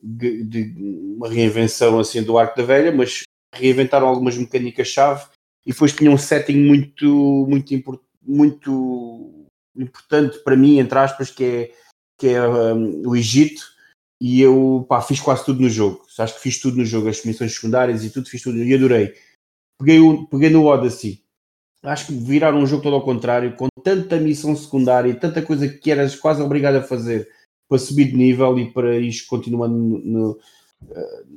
de, de uma reinvenção assim do Arco da Velha, mas reinventaram algumas mecânicas-chave e depois tinha um setting muito, muito, import, muito importante para mim, entre aspas, que é, que é um, o Egito e eu pá, fiz quase tudo no jogo. Acho que fiz tudo no jogo, as missões secundárias e tudo, fiz tudo e adorei. Peguei, o, peguei no Odyssey. Acho que viraram um jogo todo ao contrário, com tanta missão secundária e tanta coisa que eras quase obrigado a fazer para subir de nível e para ir continuando no, no,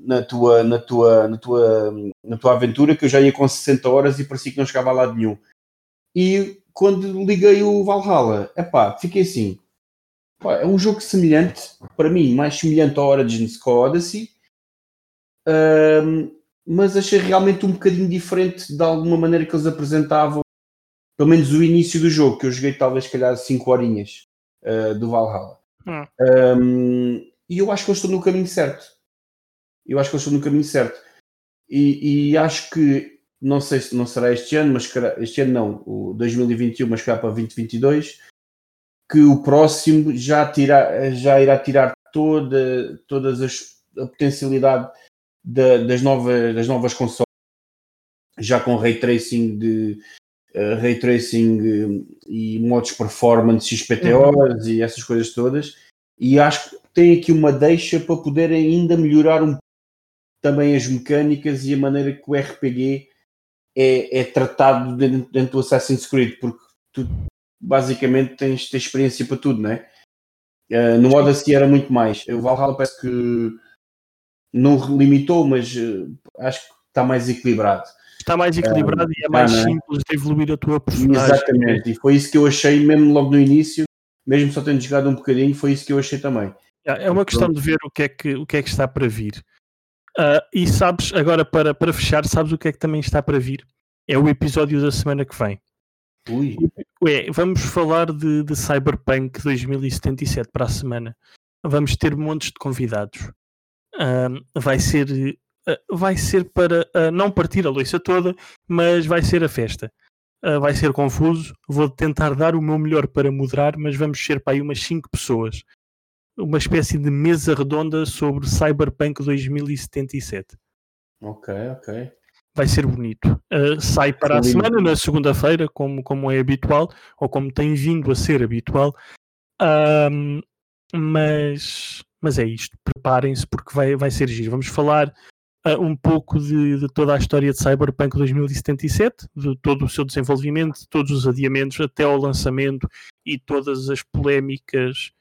na tua, na, tua, na, tua, na tua aventura que eu já ia com 60 horas e parecia que não chegava a lado nenhum. E quando liguei o Valhalla, epá, fiquei assim. É um jogo semelhante, para mim, mais semelhante à Origins que Odyssey, um, mas achei realmente um bocadinho diferente de alguma maneira que eles apresentavam, pelo menos o início do jogo, que eu joguei talvez, calhar, 5 horinhas uh, do Valhalla. Hum. Um, e eu acho que eu estou no caminho certo. Eu acho que eu estou no caminho certo. E, e acho que, não sei se não será este ano, mas este ano não, o 2021, mas cá para 2022, que o próximo já, tira, já irá tirar toda, todas as, a potencialidade da, das, novas, das novas consoles, já com ray tracing de uh, ray tracing uh, e modos performance XPTOs uhum. e essas coisas todas. E acho que tem aqui uma deixa para poder ainda melhorar um também as mecânicas e a maneira que o RPG é, é tratado dentro, dentro, do Assassin's Creed, porque tu basicamente tens, tens experiência para tudo, não é? Uh, no Odyssey era muito mais. O Valhalla parece que não limitou, mas uh, acho que está mais equilibrado. Está mais equilibrado e é mais ah, simples de evoluir a tua personagem. Exatamente, e foi isso que eu achei mesmo logo no início, mesmo só tendo jogado um bocadinho, foi isso que eu achei também. É uma questão de ver o que é que, o que, é que está para vir. Uh, e sabes, agora para, para fechar, sabes o que é que também está para vir? É o episódio da semana que vem. Ui. É, vamos falar de, de Cyberpunk 2077 para a semana. Vamos ter montes de convidados. Uh, vai ser uh, vai ser para não partir a louça toda, mas vai ser a festa. vai ser confuso. Vou tentar dar o meu melhor para moderar, mas vamos ser para aí umas 5 pessoas uma espécie de mesa redonda sobre Cyberpunk 2077. Ok, ok. Vai ser bonito. Uh, sai para a semana, na segunda-feira, como, como é habitual, ou como tem vindo a ser habitual. Um, mas, mas é isto. Preparem-se porque vai, vai ser giro. Vamos falar uh, um pouco de, de, toda a história de Cyberpunk 2077, de todo o seu desenvolvimento, todos os adiamentos até ao lançamento e todas as polémicas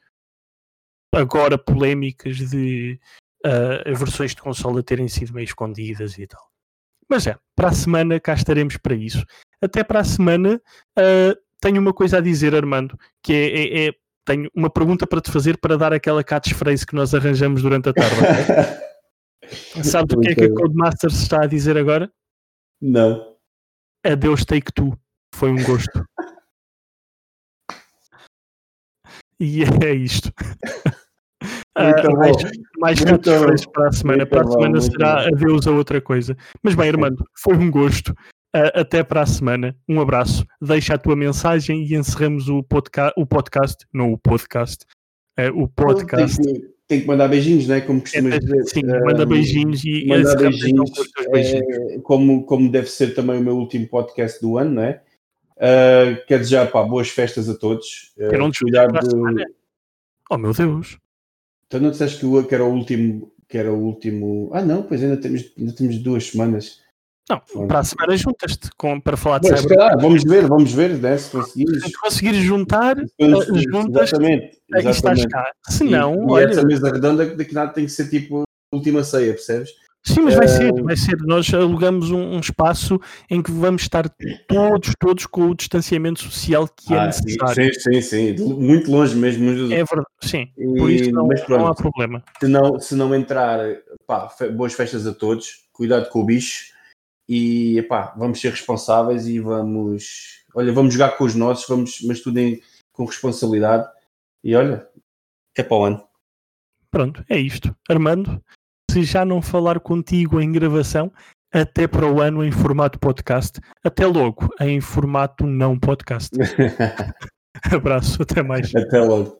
agora polémicas de uh, versões de consola terem sido meio escondidas e tal. Mas é, para a semana cá estaremos para isso. Até para a semana uh, tenho uma coisa a dizer, Armando, que é, é, é tenho uma pergunta para te fazer para dar aquela catchphrase que nós arranjamos durante a tarde. Sabe o que é que a Codemasters está a dizer agora? Não. Adeus Take Two. Foi um gosto. e é isto. Uh, mais mais catchphrase para a semana. Muito para a semana bom, será adeus a outra coisa. Mas bem, Armando, foi um gosto. Uh, até para a semana. Um abraço. Deixa a tua mensagem e encerramos o, podca o podcast. Não o podcast. Uh, o podcast. Tem que, tem que, mandar beijinhos, não é? Como costumas é, dizer. Sim, manda beijinhos e manda beijinhos, beijinhos. É, como, como deve ser também o meu último podcast do ano, não é? Uh, quer desejar pá, boas festas a todos. Uh, não cuidar de... Oh meu Deus! Então não disseste que, que era o último. Que era o último. Ah, não, pois ainda temos, ainda temos duas semanas. Não, para a semana juntas-te para falar de Mas, cyber. vamos ver, vamos ver, né, se conseguires. Se conseguires juntar, eh, juntas, exatamente, exatamente. estás cá. Se não, e, olha... e essa mesa redonda daqui nada tem que ser tipo última ceia, percebes? Sim, mas vai ser, vai ser. Nós alugamos um, um, espaço em que vamos estar todos, todos com o distanciamento social que é ah, é necessário. Sim, sim, sim. Muito longe mesmo. É verdade, sim. Por isso não, pronto, não há problema. Se não, se não entrar, pá, boas festas a todos, cuidado com o bicho e epá, vamos ser responsáveis e vamos, olha, vamos jogar com os nossos, vamos, mas tudo em, com responsabilidade e olha, até para o ano. Pronto, é isto. Armando, se já não falar contigo em gravação, até para o ano em formato podcast, até logo em formato não podcast. Abraço, até mais. Até logo.